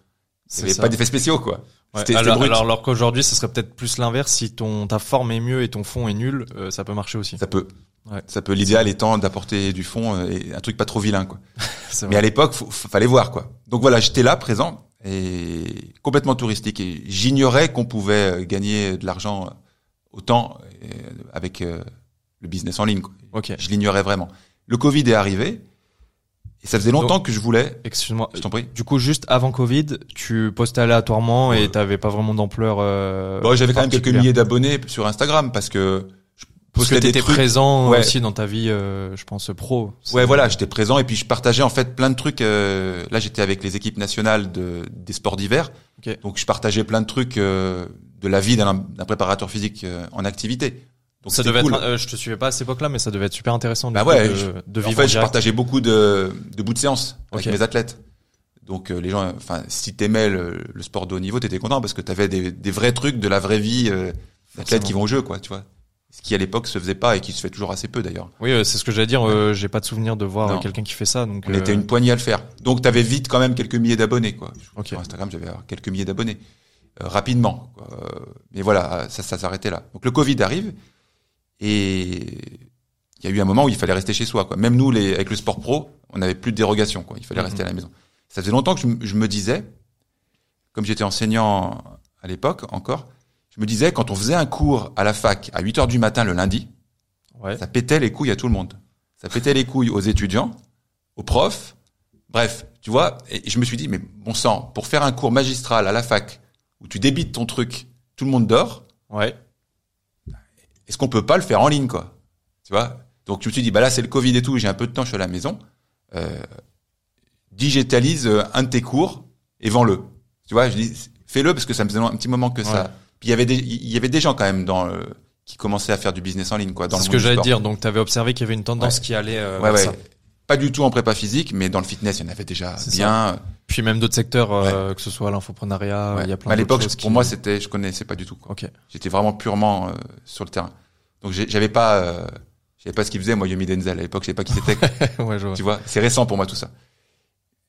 C'est avait pas d'effets spéciaux quoi. Ouais. C'était c'était Alors, brut. alors, alors qu'aujourd'hui, ce serait peut-être plus l'inverse. Si ton ta forme est mieux et ton fond est nul, euh, ça peut marcher aussi. Ça peut. Ouais. Ça peut. L'idéal étant d'apporter du fond euh, et un truc pas trop vilain quoi. [LAUGHS] Mais à l'époque, fallait voir quoi. Donc voilà, j'étais là, présent et complètement touristique. Et j'ignorais qu'on pouvait euh, gagner de l'argent autant avec euh, le business en ligne. Quoi. Ok. Je l'ignorais vraiment. Le Covid est arrivé et ça faisait longtemps que je voulais. Excuse-moi. Je t'en prie. Du coup, juste avant Covid, tu postais aléatoirement et t'avais pas vraiment d'ampleur. Euh, Bon, j'avais quand même quelques milliers d'abonnés sur Instagram parce que je Parce que postais des t'étais trucs. présent Ouais. aussi dans ta vie, euh, je pense pro. Ouais, voilà, j'étais présent et puis je partageais en fait plein de trucs. euh, là, j'étais avec les équipes nationales de, des sports d'hiver, Ok. donc je partageais plein de trucs euh, de la vie d'un d'un préparateur physique euh, en activité. Donc ça devait cool. être. euh, je te suivais pas à cette époque-là, mais ça devait être super intéressant. Bah ouais, de, je- de en vivre fait, je direct. partageais beaucoup de, de bouts de séance avec mes athlètes. Donc euh, les gens, enfin, si t'aimais le, le sport de haut niveau, t'étais content parce que t'avais des, des vrais trucs de la vraie vie euh, d'athlètes qui vont au jeu, quoi, tu vois. Ce qui à l'époque se faisait pas et qui se fait toujours assez peu d'ailleurs. Oui, euh, c'est ce que j'allais dire. euh, J'ai pas de souvenir de voir euh, quelqu'un qui fait ça. Donc, On euh, était une poignée à le faire. Donc t'avais vite quand même quelques milliers d'abonnés, quoi. Ok. Sur Instagram, j'avais quelques milliers d'abonnés euh, rapidement. quoi. Euh, mais voilà, ça, ça s'arrêtait là. Donc le Covid arrive et il y a eu un moment où il fallait rester chez soi. Quoi. Même nous, les, avec le sport pro, on n'avait plus de dérogation. Quoi. Il fallait Mhm. rester à la maison. Ça faisait longtemps que je, je me disais, comme j'étais enseignant à l'époque encore, je me disais quand on faisait un cours à la fac à 8 heures du matin le lundi, Ouais. ça pétait les couilles à tout le monde. Ça pétait les couilles aux étudiants, aux profs. Bref, tu vois, et je me suis dit, mais bon sang, pour faire un cours magistral à la fac, où tu débites ton truc, tout le monde dort, Ouais. Est-ce qu'on peut pas le faire en ligne, quoi? Tu vois? Donc je me suis dit, bah là c'est le Covid et tout, j'ai un peu de temps, je suis à la maison. Euh, digitalise euh, un de tes cours et vends-le. Tu vois, je dis, fais-le parce que ça me faisait un petit moment que ça. Puis il y avait des, il y avait des gens quand même dans le- qui commençaient à faire du business en ligne, quoi. C'est ce que j'allais dire. Donc, t'avais observé qu'il y avait une tendance qui allait. euh, Ouais, vers ouais. ça. Pas du tout en prépa physique, mais dans le fitness, il y en avait déjà bien. Puis même d'autres secteurs, euh, que ce soit l'infoprenariat, Ouais. il y a plein Mais à l'époque, pour qui- moi, c'était, je connaissais pas du tout. Quoi. Ok. J'étais vraiment purement euh, sur le terrain. Donc j'avais pas, euh, j'avais pas ce qu'il faisait. Moi, Yomi Denzel à l'époque, je savais pas qui c'était. [LAUGHS] ouais, je vois. tu vois, c'est récent pour moi tout ça.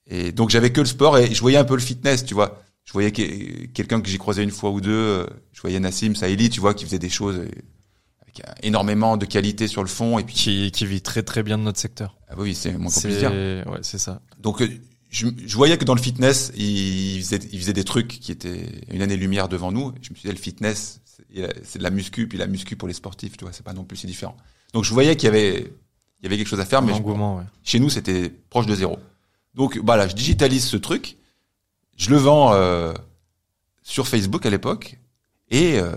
Et donc j'avais que le sport et je voyais un peu le fitness, tu vois. Je voyais que- quelqu'un que j'ai croisé une fois ou deux. euh, Je voyais Nassim Saïli, tu vois, qui faisait des choses avec euh, énormément de qualité sur le fond. Et puis, Qui, qui vit très très bien de notre secteur. ah oui, c'est mon puisse dire. ouais, c'est ça. Donc euh, je, je voyais que dans le fitness, il faisait, il faisait des trucs qui étaient une année-lumière devant nous. Je me suis dit, le fitness, c'est de la muscu, puis la muscu pour les sportifs, tu vois, c'est pas non plus si différent. Donc je voyais qu'il y avait, il y avait quelque chose à faire, mais je- ouais. chez nous, c'était proche de zéro. Donc voilà, je digitalise ce truc, je le vends euh, sur Facebook à l'époque, et euh,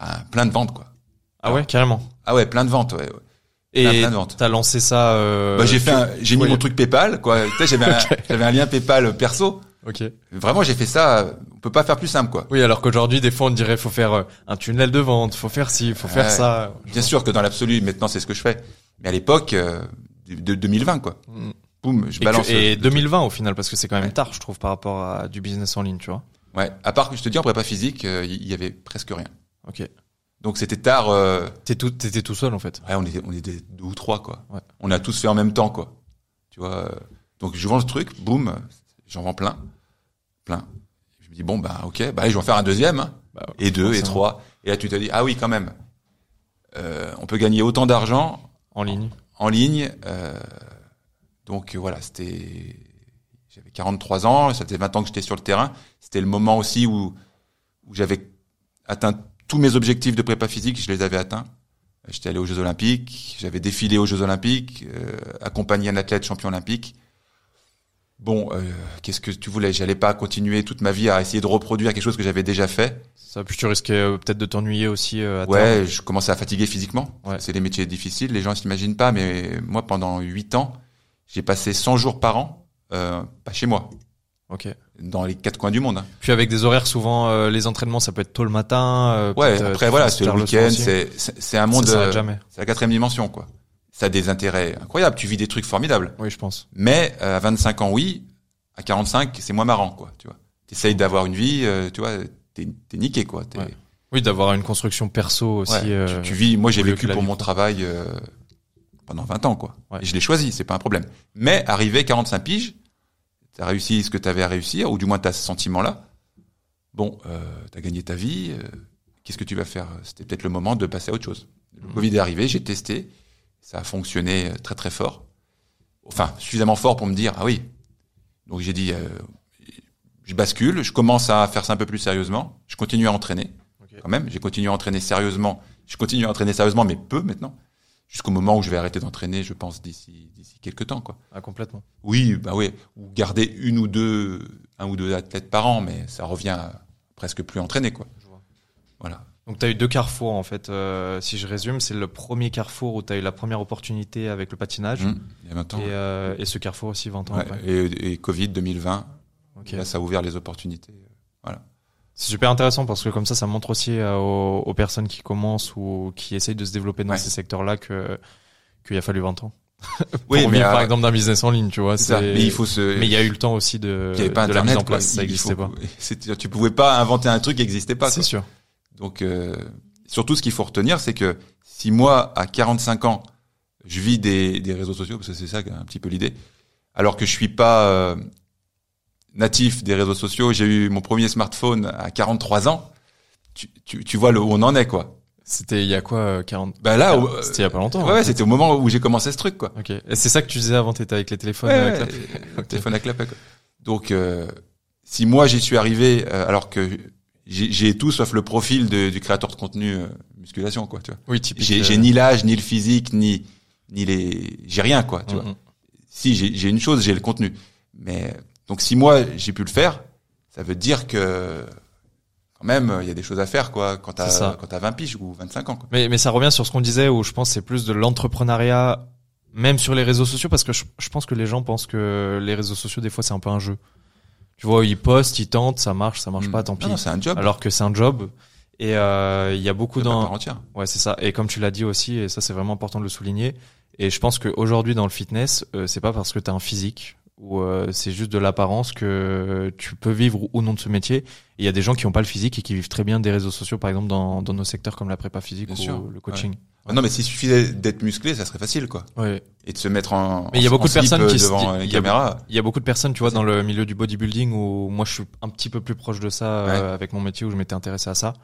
bah, plein de ventes, quoi. Ah ouais, carrément. Ah ouais, plein de ventes, ouais. ouais. Et t'as lancé ça. Euh, Bah, j'ai fait, un- j'ai mis ouais. mon truc PayPal, quoi. J'avais un, [LAUGHS] j'avais un lien PayPal perso. Ok. Vraiment, j'ai fait ça. On peut pas faire plus simple, quoi. Oui, alors qu'aujourd'hui, des fois, on dirait faut faire euh, un tunnel de vente, faut faire ci, faut faire ça. Bien sûr que dans l'absolu, maintenant, c'est ce que je fais. Mais à l'époque, euh, de, de 2020, quoi. Mm. Boum, je Et, balance. que- et euh, 2020 au final, parce que c'est quand même Ouais. tard, je trouve, par rapport à du business en ligne, tu vois. Ouais. À part que je te dis, en prépa physique, euh, il y, avait presque rien. Ok. Donc c'était tard. Euh, T'es tout, t'étais tout seul en fait. ouais, on était, on était deux ou trois, quoi. Ouais. On a tous fait en même temps, quoi. Tu vois. euh, Donc je vends le truc, boum, j'en vends plein, plein. Je me dis bon bah ok, bah allez, je vais en faire un deuxième, hein. Bah, et deux, et trois. Et là tu te dis ah oui quand même. Euh, on peut gagner autant d'argent En ligne. en ligne. Euh, donc voilà, c'était j'avais 43 ans, ça faisait 20 ans que j'étais sur le terrain. C'était le moment aussi où où j'avais atteint tous mes objectifs de prépa physique, je les avais atteints. J'étais allé aux Jeux Olympiques, j'avais défilé aux Jeux Olympiques, euh, accompagné un athlète champion olympique. Bon, euh, qu'est-ce que tu voulais? J'allais pas continuer toute ma vie à essayer de reproduire quelque chose que j'avais déjà fait. Ça, puis tu risquais euh, peut-être de t'ennuyer aussi. Euh, à ouais, je commençais à fatiguer physiquement. Ouais. C'est des métiers difficiles, les gens s'imaginent pas, mais moi, pendant huit ans, j'ai passé 100 jours par an, euh, pas chez moi, Ok. dans les quatre coins du monde. hein. Puis avec des horaires souvent, euh, les entraînements, ça peut être tôt le matin. euh, Ouais, peut-être, euh, après voilà, fais c'est le week-end, c'est c'est un Ça monde, s'arrête euh, jamais. c'est la quatrième dimension, quoi. Ça a des intérêts incroyables, tu vis des trucs formidables. Oui, je pense. Mais euh, à 25 ans, oui. À 45, c'est moins marrant, quoi. Tu vois. T'essayes d'avoir une vie, euh, tu vois, t'es t'es niqué, quoi. Ouais. Oui, d'avoir une construction perso aussi. ouais, euh, tu, tu vis. Moi, j'ai vécu pour vie mon pro. travail euh, pendant 20 ans, quoi. Ouais. Et je l'ai choisi, c'est pas un problème. Mais arrivé 45 piges, t'as réussi ce que t'avais à réussir, ou du moins t'as ce sentiment-là. Bon, euh, t'as gagné ta vie. euh, Qu'est-ce que tu vas faire? C'était peut-être le moment de passer à autre chose. Le Mhm. Covid est arrivé, j'ai testé, ça a fonctionné euh, très très fort. Enfin, suffisamment fort pour me dire ah oui. Donc j'ai dit, euh, je bascule, je commence à faire ça un peu plus sérieusement. Je continue à entraîner quand même. J'ai continué à entraîner sérieusement. Je continue à entraîner sérieusement, mais peu maintenant. Jusqu'au moment où je vais arrêter d'entraîner, je pense d'ici d'ici quelques temps quoi. Ah, complètement. Oui, bah oui, ou garder une ou deux, un ou deux athlètes par an, mais ça revient à presque plus entraîner quoi. Je vois. Voilà. Donc tu as eu deux carrefours en fait. Euh, si je résume, c'est le premier carrefour où tu as eu la première opportunité avec le patinage. Mmh, il y a 20 ans. Et, euh, et ce carrefour aussi 20 ans Ouais, après. et, et Covid 2020, Ok. là, ça a ouvert les opportunités. C'est super intéressant parce que comme ça, ça montre aussi euh, aux, aux personnes qui commencent ou qui essayent de se développer dans Ouais. ces secteurs-là que qu'il a fallu 20 ans. [LAUGHS] Oui, pour mais vivre, par euh, exemple d'un business en ligne, tu vois. c'est Mais il faut se. Mais il y a eu le temps aussi de, il y avait pas de la Internet, mise en place, ça n'existait pas. [LAUGHS] Tu pouvais pas inventer un truc qui n'existait pas. C'est sûr. Donc, euh, surtout, ce qu'il faut retenir, c'est que si moi, à 45 ans, je vis des, des réseaux sociaux, parce que c'est ça un petit peu l'idée, alors que je suis pas euh, natif des réseaux sociaux, j'ai eu mon premier smartphone à 43 ans, tu, tu, tu vois le, où on en est, quoi. C'était il y a quoi, euh, 40 Bah là, où- C'était il y a pas longtemps. ouais, ouais, fait. c'était au moment où j'ai commencé ce truc, quoi. Ok. Et c'est ça que tu disais avant, t'étais avec les téléphones. Ouais, euh, ouais, clap- euh, [LAUGHS] téléphone à clapet, quoi. Donc, euh, si moi j'y suis arrivé, euh, alors que j'ai tout sauf le profil de- du créateur de contenu euh, musculation, quoi, tu vois. Oui. J'ai euh, j'ai ni l'âge, ni le physique, ni ni les, j'ai rien, quoi, tu mm, vois. mm. Si j'ai j'ai une chose, j'ai le contenu. Mais donc si moi j'ai pu le faire, ça veut dire que quand même il y a des choses à faire, quoi, quand t'as quand t'as 20 piges ou 25 ans, quoi. Mais, mais ça revient sur ce qu'on disait où je pense que c'est plus de l'entrepreneuriat, même sur les réseaux sociaux, parce que je, je pense que les gens pensent que les réseaux sociaux, des fois, c'est un peu un jeu. Tu vois, ils postent, ils tentent, ça marche, ça marche Mm. pas, tant pis. Non, c'est un job. Alors que c'est un job. Et euh, il y a beaucoup dans... Ouais, c'est ça. Et comme tu l'as dit aussi, et ça c'est vraiment important de le souligner. Et je pense qu'aujourd'hui dans le fitness, euh, c'est pas parce que tu as un physique ou euh, c'est juste de l'apparence que tu peux vivre ou non de ce métier. Il y a des gens qui ont pas le physique et qui vivent très bien des réseaux sociaux, par exemple dans, dans nos secteurs comme la prépa physique Bien ou sûr. le coaching. Ah Non, mais s'il suffisait d'être musclé, ça serait facile, quoi. Ouais. Et de se mettre en. Mais il y a beaucoup de personnes qui euh, se- devant il y une a- caméra. Il y a beaucoup de personnes, tu vois, dans le milieu du bodybuilding où moi je suis un petit peu plus proche de ça euh, avec mon métier où je m'étais intéressé à ça.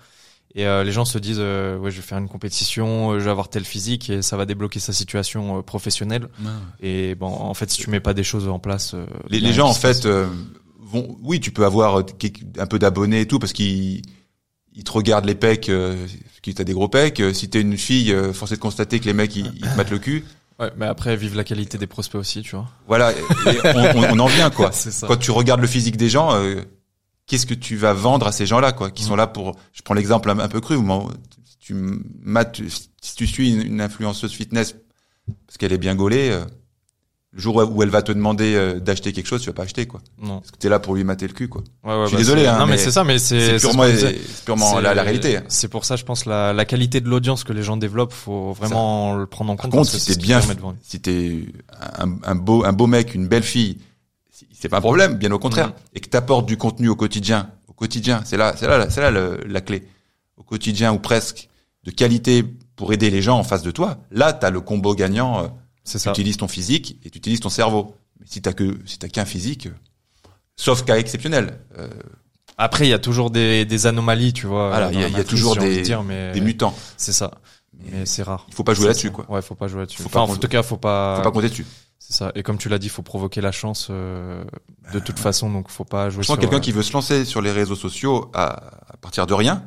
Et euh, les gens se disent, euh, ouais, je vais faire une compétition, euh, je vais avoir tel physique et ça va débloquer sa situation euh, professionnelle. Et bon, en fait, si tu mets pas des choses en place, euh, Les, les rien gens, en fait, euh, vont. Oui, tu peux avoir un peu d'abonnés et tout parce qu'ils ils te regardent les pecs, euh, qui t'as des gros pecs. Euh, Si t'es une fille, euh, force est de constater que les mecs ils, ils te [LAUGHS] mettent le cul. Ouais, mais après, vive la qualité des prospects aussi, tu vois. Voilà, et on, on- on en vient quoi. [LAUGHS] c'est ça. Quand tu regardes le physique des gens, euh, qu'est-ce que tu vas vendre à ces gens-là quoi, qui sont là pour. Je prends l'exemple un, un peu cru. moi, Si tu mates, si tu suis une, une influenceuse fitness parce qu'elle est bien gaulée, euh, le jour où elle va te demander euh, d'acheter quelque chose, tu vas pas acheter quoi. Non. Parce que t'es là pour lui mater le cul quoi. Ouais, ouais, Je suis bah, désolé, hein, non, mais, mais c'est ça, mais c'est C'est c'est ce purement, purement la, la réalité. C'est pour ça, je pense, la, la qualité de l'audience que les gens développent, faut vraiment le prendre en Par compte. contre, parce que si t'es bien, si t'es un, un beau, un beau mec, une belle fille, c'est pas un problème, bien au contraire. Mhm. Et que t'apportes du contenu au quotidien, au quotidien, c'est là, c'est là, c'est là le- la clé. Au quotidien ou presque, de qualité pour aider les gens en face de toi. Là, t'as le combo gagnant. euh, C'est Tu ça. utilises ton physique et tu utilises ton cerveau. Mais si t'as que, si t'as qu'un physique, euh, sauf cas exceptionnel, euh, Après, il y a toujours des, des anomalies, tu vois. Voilà, il y a- y toujours des- dire, mais des mutants. C'est ça. Mais c'est rare. Il faut pas jouer là-dessus, quoi. Ouais, faut pas jouer là-dessus. Enfin, pas en tout cas, faut pas. Faut pas compter dessus. C'est ça. Et comme tu l'as dit, faut provoquer la chance euh, de toute façon, donc faut pas jouer Je pense quelqu'un euh, qui veut se lancer sur les réseaux sociaux à, à partir de rien,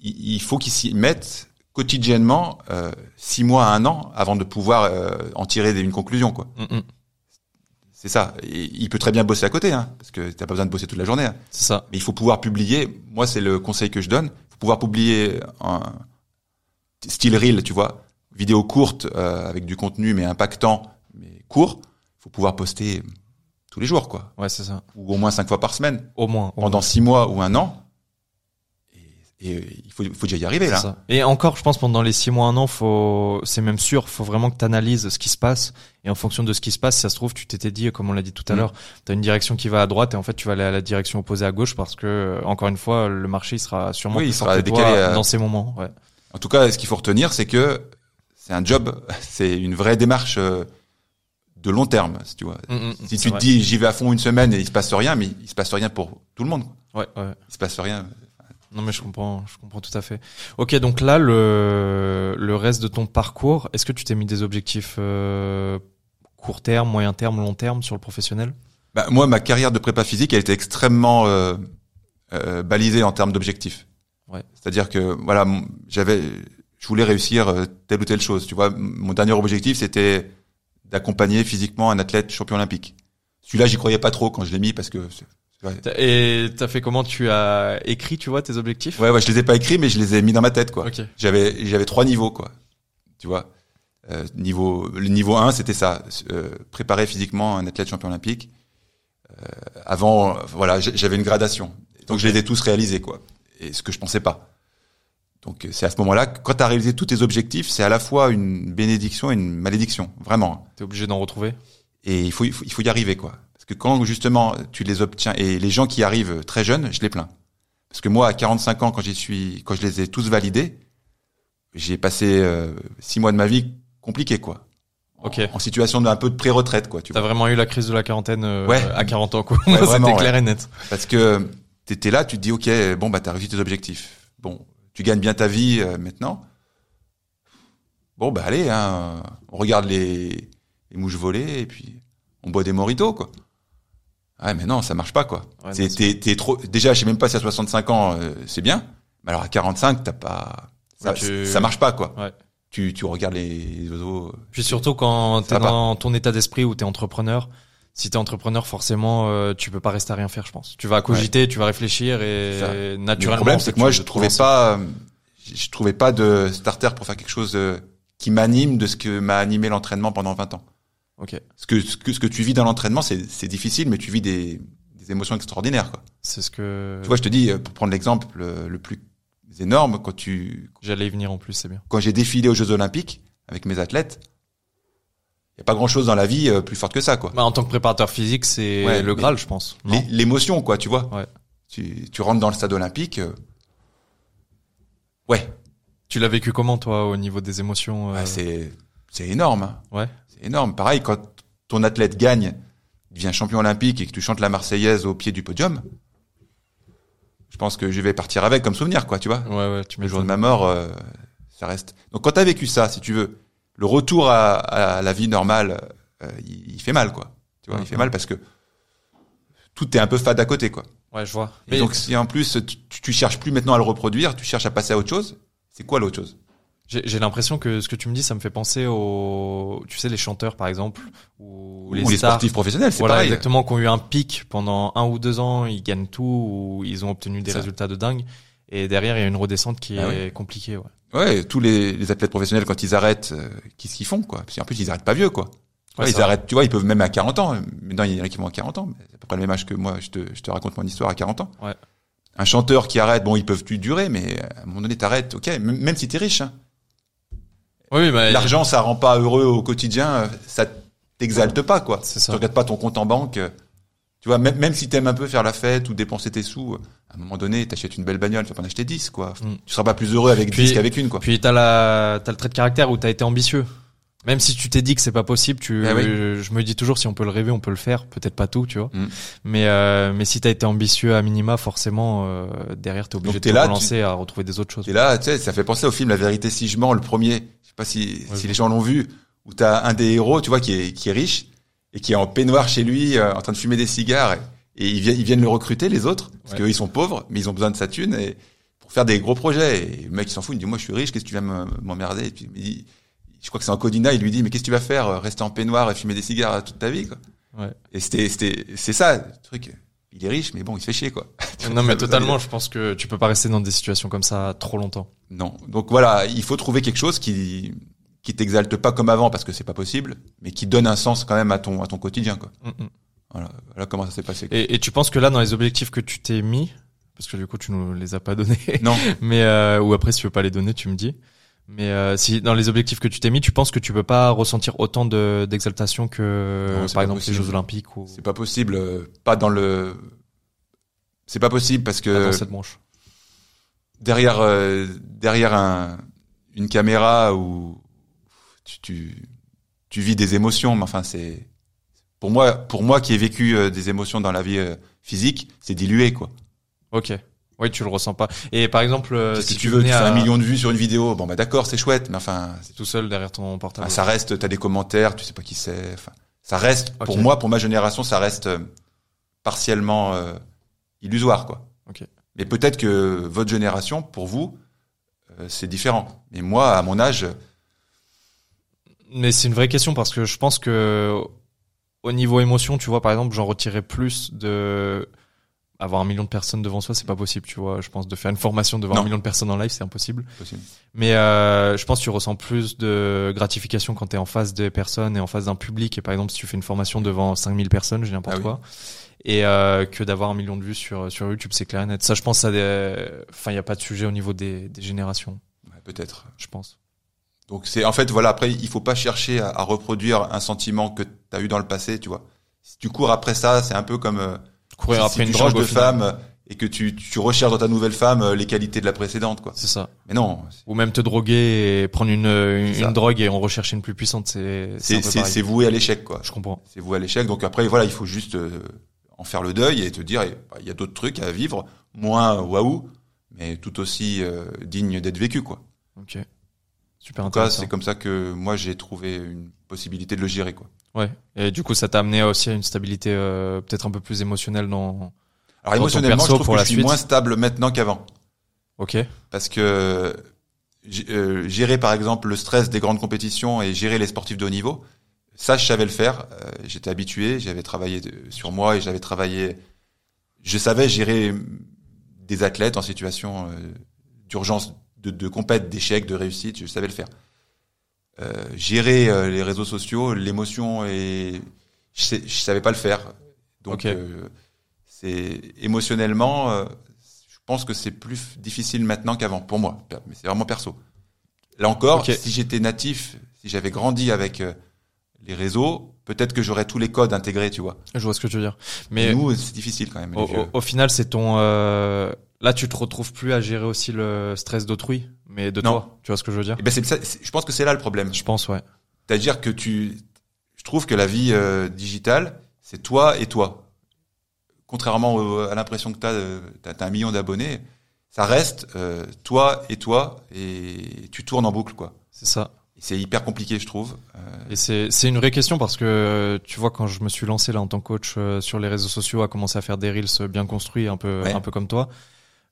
il, il faut qu'ils s'y mettent quotidiennement euh, six mois à un an avant de pouvoir euh, en tirer une conclusion quoi. Mm, mm. C'est ça. Et il peut très bien bosser à côté hein, parce que t'as pas besoin de bosser toute la journée. hein. C'est ça. Mais il faut pouvoir publier. Moi c'est le conseil que je donne. Il faut pouvoir publier un style reel, tu vois, vidéo courte euh, avec du contenu mais impactant court. Il faut pouvoir poster tous les jours quoi, Ouais, c'est ça. ou au moins cinq fois par semaine Au moins. au pendant six mois ou un an. Et, et il faut, déjà y arriver là. ça. Et encore, je pense pendant les six mois, un an, faut, c'est même sûr, faut vraiment que tu analyses ce qui se passe. Et en fonction de ce qui se passe, si ça se trouve, tu t'étais dit, comme on l'a dit tout à Mm. l'heure, tu as une direction qui va à droite et en fait, tu vas aller à la direction opposée à gauche parce que, euh, encore une fois, le marché il sera sûrement Oui, plus il fort sera décalé à- dans ces moments. Ouais. En tout cas, ce qu'il faut retenir, c'est que c'est un job, [LAUGHS] c'est une vraie démarche euh, de long terme, si tu vois. Mm, mm, Si tu te vrai. dis j'y vais à fond une semaine et il se passe rien, mais il se passe rien pour tout le monde. quoi. Ouais, ouais. Il se passe rien. Non mais je comprends, je comprends tout à fait. Ok, donc là le le reste de ton parcours, est-ce que tu t'es mis des objectifs euh, court terme, moyen terme, long terme sur le professionnel? Bah, moi, ma carrière de prépa physique, elle était extrêmement euh, euh, balisée en termes d'objectifs. Ouais. C'est-à-dire que voilà, j'avais, je voulais réussir euh, telle ou telle chose. Tu vois, mon dernier objectif, c'était d'accompagner physiquement un athlète champion olympique. Celui-là, j'y croyais pas trop quand je l'ai mis parce que Et t'as fait comment? Tu as écrit, tu vois, tes objectifs? Ouais, ouais, je les ai pas écrits, mais je les ai mis dans ma tête, quoi. J'avais, j'avais trois niveaux, quoi. Tu vois? Euh, niveau, le niveau 1, c'était ça, euh, préparer physiquement un athlète champion olympique. Euh, avant, voilà, j'avais une gradation. Donc je les ai tous réalisés, quoi. Et ce que je pensais pas. Donc euh, c'est à ce moment-là, quand tu as réalisé tous tes objectifs, c'est à la fois une bénédiction et une malédiction, vraiment. T'es obligé d'en retrouver Et il faut, il faut, il faut y arriver, quoi. Parce que quand justement tu les obtiens, et les gens qui arrivent très jeunes, je les plains. Parce que moi, à 45 ans, quand j'y suis, quand je les ai tous validés, j'ai passé euh, six mois de ma vie compliqués, quoi. Ok. En situation d'un peu de pré-retraite, quoi. Tu T'as vois. vraiment eu la crise de la quarantaine euh, Ouais. à 40 ans, quoi. Ouais, [LAUGHS] C'était clair ouais. et net. Parce que t'étais là, tu te dis, ok, bon, bah t'as réussi tes objectifs. Bon, tu gagnes bien ta vie euh, maintenant. Bon, bah allez, hein, on regarde les, les mouches voler et puis on boit des moritos, quoi. Ouais, mais non, ça marche pas, quoi. Ouais, C'est- t'es, t'es trop. Déjà, je sais même pas si à 65 ans euh, c'est bien, mais alors à 45, t'as pas. Ça, Ouais, tu- ça marche pas, quoi. Ouais. Tu, tu regardes les, les oiseaux. euh, Puis surtout quand t'es dans ton état d'esprit où t'es entrepreneur, si t'es entrepreneur, forcément, euh, tu peux pas rester à rien faire, je pense. Tu vas cogiter, tu vas réfléchir et naturellement. le problème, c'est que moi, je trouvais pas, euh, je trouvais pas de starter pour faire quelque chose euh, qui m'anime de ce que m'a animé l'entraînement pendant 20 ans. Ok. Ce que, ce que, ce que tu vis dans l'entraînement, c'est, c'est difficile, mais tu vis des, des émotions extraordinaires, quoi. C'est ce que Tu vois, je te dis, euh, pour prendre l'exemple euh, le plus énorme, quand tu, j'allais y venir en plus, c'est bien. quand j'ai défilé aux Jeux Olympiques avec mes athlètes, il y a pas grand chose dans la vie euh, plus forte que ça, quoi. Bah, en tant que préparateur physique, c'est Ouais, le Graal, je pense. L'émotion, quoi, tu vois. Ouais. Tu, tu rentres dans le stade olympique, euh, ouais, Tu l'as vécu comment, toi, au niveau des émotions euh, Ouais, c'est c'est énorme. hein. Ouais. C'est énorme. Pareil, quand ton athlète gagne, devient champion olympique et que tu chantes la Marseillaise au pied du podium, je pense que je vais partir avec comme souvenir, quoi, tu vois. Ouais, ouais, tu Le jour de ma mort, euh, ça reste. Donc quand t'as vécu ça, si tu veux, le retour à, à la vie normale, euh, il, il fait mal, quoi. Tu vois, il fait mal parce que tout est un peu fade à côté, quoi. Ouais, je vois. Et donc si en plus tu, tu, cherches plus maintenant à le reproduire, tu cherches à passer à autre chose, c'est quoi l'autre chose? J'ai l'impression que ce que tu me dis, ça me fait penser aux, tu sais, les chanteurs, par exemple, ou les, Ou les stars. sportifs professionnels, c'est Voilà, pareil. exactement, qui ont eu un pic pendant un ou deux ans, ils gagnent tout, ou ils ont obtenu des Ça. résultats de dingue. Et derrière, il y a une redescente qui Ah est compliquée, ouais. Ouais, tous les, les athlètes professionnels quand ils arrêtent, euh, qu'est-ce qu'ils font quoi? Parce qu'en plus ils arrêtent pas vieux quoi. Ouais, Ouais, c'est ils arrêtent, tu vois, ils peuvent même à 40 ans. Maintenant il y en a qui vont à 40 ans, c'est à peu près le même âge que moi. Je te, je te raconte mon histoire à 40 ans. Ouais. Un chanteur qui arrête, bon, ils peuvent plus durer, mais à un moment donné t'arrêtes, ok. Même, même si t'es riche, hein. Oui, bah, l'argent ça rend pas heureux au quotidien, euh, ça t'exalte pas quoi. C'est Tu ça. regardes pas ton compte en banque. Tu vois, même, même si t'aimes un peu faire la fête ou dépenser tes sous, à un moment donné, t'achètes une belle bagnole, tu vas pas en acheter 10, quoi. Mm. Tu seras pas plus heureux avec Puis- 10 qu'avec une, quoi. Puis t'as la, t'as le trait de caractère où t'as été ambitieux. Même si tu t'es dit que c'est pas possible, tu, oui. je me dis toujours si on peut le rêver, on peut le faire. Peut-être pas tout, tu vois. Mm. Mais, euh, mais si t'as été ambitieux à minima, forcément, euh, derrière t'es obligé Donc de te là, relancer à retrouver des autres choses. Et là, tu sais, ça fait penser au film La vérité si je mens, le premier. Je sais pas si, si les gens l'ont vu, où t'as un des héros, tu vois, qui est, qui est riche et qui est en peignoir chez lui, euh, en train de fumer des cigares, et, et ils, viennent, ils viennent le recruter, les autres, parce Ouais. qu'eux, ils sont pauvres, mais ils ont besoin de sa thune, et pour faire des gros projets. Et le mec, il s'en fout, il dit, moi, je suis riche, qu'est-ce que tu vas m'emmerder? Et puis, je crois que c'est en Codina, il lui dit, mais qu'est-ce que tu vas faire? Rester en peignoir et fumer des cigares toute ta vie, quoi? Ouais. Et c'était, c'était, c'est ça, le truc. Il est riche, mais bon, il se fait chier, quoi. [LAUGHS] non, mais totalement, je pense que tu peux pas rester dans des situations comme ça trop longtemps. Non. Donc voilà, il faut trouver quelque chose qui, qui t'exalte pas comme avant parce que c'est pas possible, mais qui donne un sens quand même à ton, à ton quotidien, quoi. Mm, mm. Voilà. Voilà comment ça s'est passé. Et, et tu penses que là, dans les objectifs que tu t'es mis, parce que du coup, tu nous les as pas donnés. Non. [LAUGHS] mais euh, ou après, si tu veux pas les donner, tu me dis. Mais euh, si dans les objectifs que tu t'es mis, tu penses que tu peux pas ressentir autant de d'exaltation que Non, par pas exemple possible. les Jeux Olympiques ou C'est pas possible, euh, pas dans le. C'est pas possible parce pas que dans cette branche. derrière euh, derrière un une caméra où tu, tu tu vis des émotions, mais enfin c'est pour moi pour moi qui ai vécu euh, des émotions dans la vie euh, physique, c'est dilué quoi. Ok. Oui, tu le ressens pas. Et par exemple, euh, Qu'est-ce si que tu veux, tu fais à- un million de vues sur une vidéo, bon bah d'accord, c'est chouette, mais enfin c'est- tout seul derrière ton portable. enfin, ça reste, t'as des commentaires, tu sais pas qui c'est, enfin ça reste pour moi, pour ma génération, ça reste partiellement euh, illusoire quoi. Ok. Mais peut-être que votre génération, pour vous, c'est différent. Mais moi, à mon âge, Mais c'est une vraie question parce que je pense que au niveau émotion, tu vois, par exemple, j'en retirais plus de avoir un million de personnes devant soi, c'est pas possible, tu vois. Je pense de faire une formation devant Non. un million de personnes en live, c'est impossible. possible. Mais euh, je pense que tu ressens plus de gratification quand tu es en face des personnes et en face d'un public. Et par exemple, si tu fais une formation devant 5000 personnes, j'ai n'importe Ah oui. quoi, et euh, que d'avoir un million de vues sur sur YouTube, c'est clair et net. Ça, je pense, ça, des... enfin, il y a pas de sujet au niveau des, des générations, Ouais, peut-être. je pense. Donc c'est en fait voilà. Après, il faut pas chercher à, à reproduire un sentiment que tu as eu dans le passé, tu vois. Si tu cours après ça, c'est un peu comme euh, Courir si, après si une tu drogue changes au de femme euh, et que tu, tu recherches dans ta nouvelle femme euh, les qualités de la précédente, quoi. C'est ça. Mais non, Ou même te droguer et prendre une, une, C'est ça. drogue et en rechercher une plus puissante, c'est c'est c'est voué à l'échec, quoi. Je comprends. c'est voué à l'échec. Donc après, voilà, il faut juste euh, en faire le deuil et te dire, eh, bah, il y a d'autres trucs à vivre, moins waouh, mais tout aussi euh, digne d'être vécu, quoi. Ok. Super En intéressant. c'est comme ça que moi j'ai trouvé une possibilité de le gérer, quoi. Ouais. Et du coup, ça t'a amené aussi à une stabilité euh, peut-être un peu plus émotionnelle dans. Alors Dans ton émotionnellement, perso, je trouve pour que je suis suite. moins stable maintenant qu'avant, Ok. parce que euh, gérer par exemple le stress des grandes compétitions et gérer les sportifs de haut niveau, ça je savais le faire. Euh, J'étais habitué, j'avais travaillé sur moi et j'avais travaillé. Je savais gérer des athlètes en situation euh, d'urgence, de, de compète, d'échec, de réussite. Je savais le faire. Euh, gérer euh, les réseaux sociaux, l'émotion et je, sais- je savais pas le faire. Donc euh, c'est émotionnellement, euh, je pense que c'est plus difficile maintenant qu'avant pour moi. Mais c'est vraiment perso. Là encore, si j'étais natif, si j'avais grandi avec euh, les réseaux, peut-être que j'aurais tous les codes intégrés, tu vois. Je vois ce que tu veux dire. Mais nous, c'est difficile quand même. au, au- au final, c'est ton. Euh, Là, tu te retrouves plus à gérer aussi le stress d'autrui, mais de Non. toi. Tu vois ce que je veux dire Eh ben c'est ça- je pense que c'est là le problème. Je pense, ouais. C'est-à-dire que tu, je trouve que la vie euh, digitale, c'est toi et toi. Contrairement au- à l'impression que tu as, as un million d'abonnés, ça reste euh, toi et toi et tu tournes en boucle quoi. C'est ça. Et C'est hyper compliqué je trouve. Euh, Et c'est c'est une vraie question parce que tu vois quand je me suis lancé là en tant que coach euh, sur les réseaux sociaux à commencer à faire des reels bien construits un peu Ouais. un peu comme toi.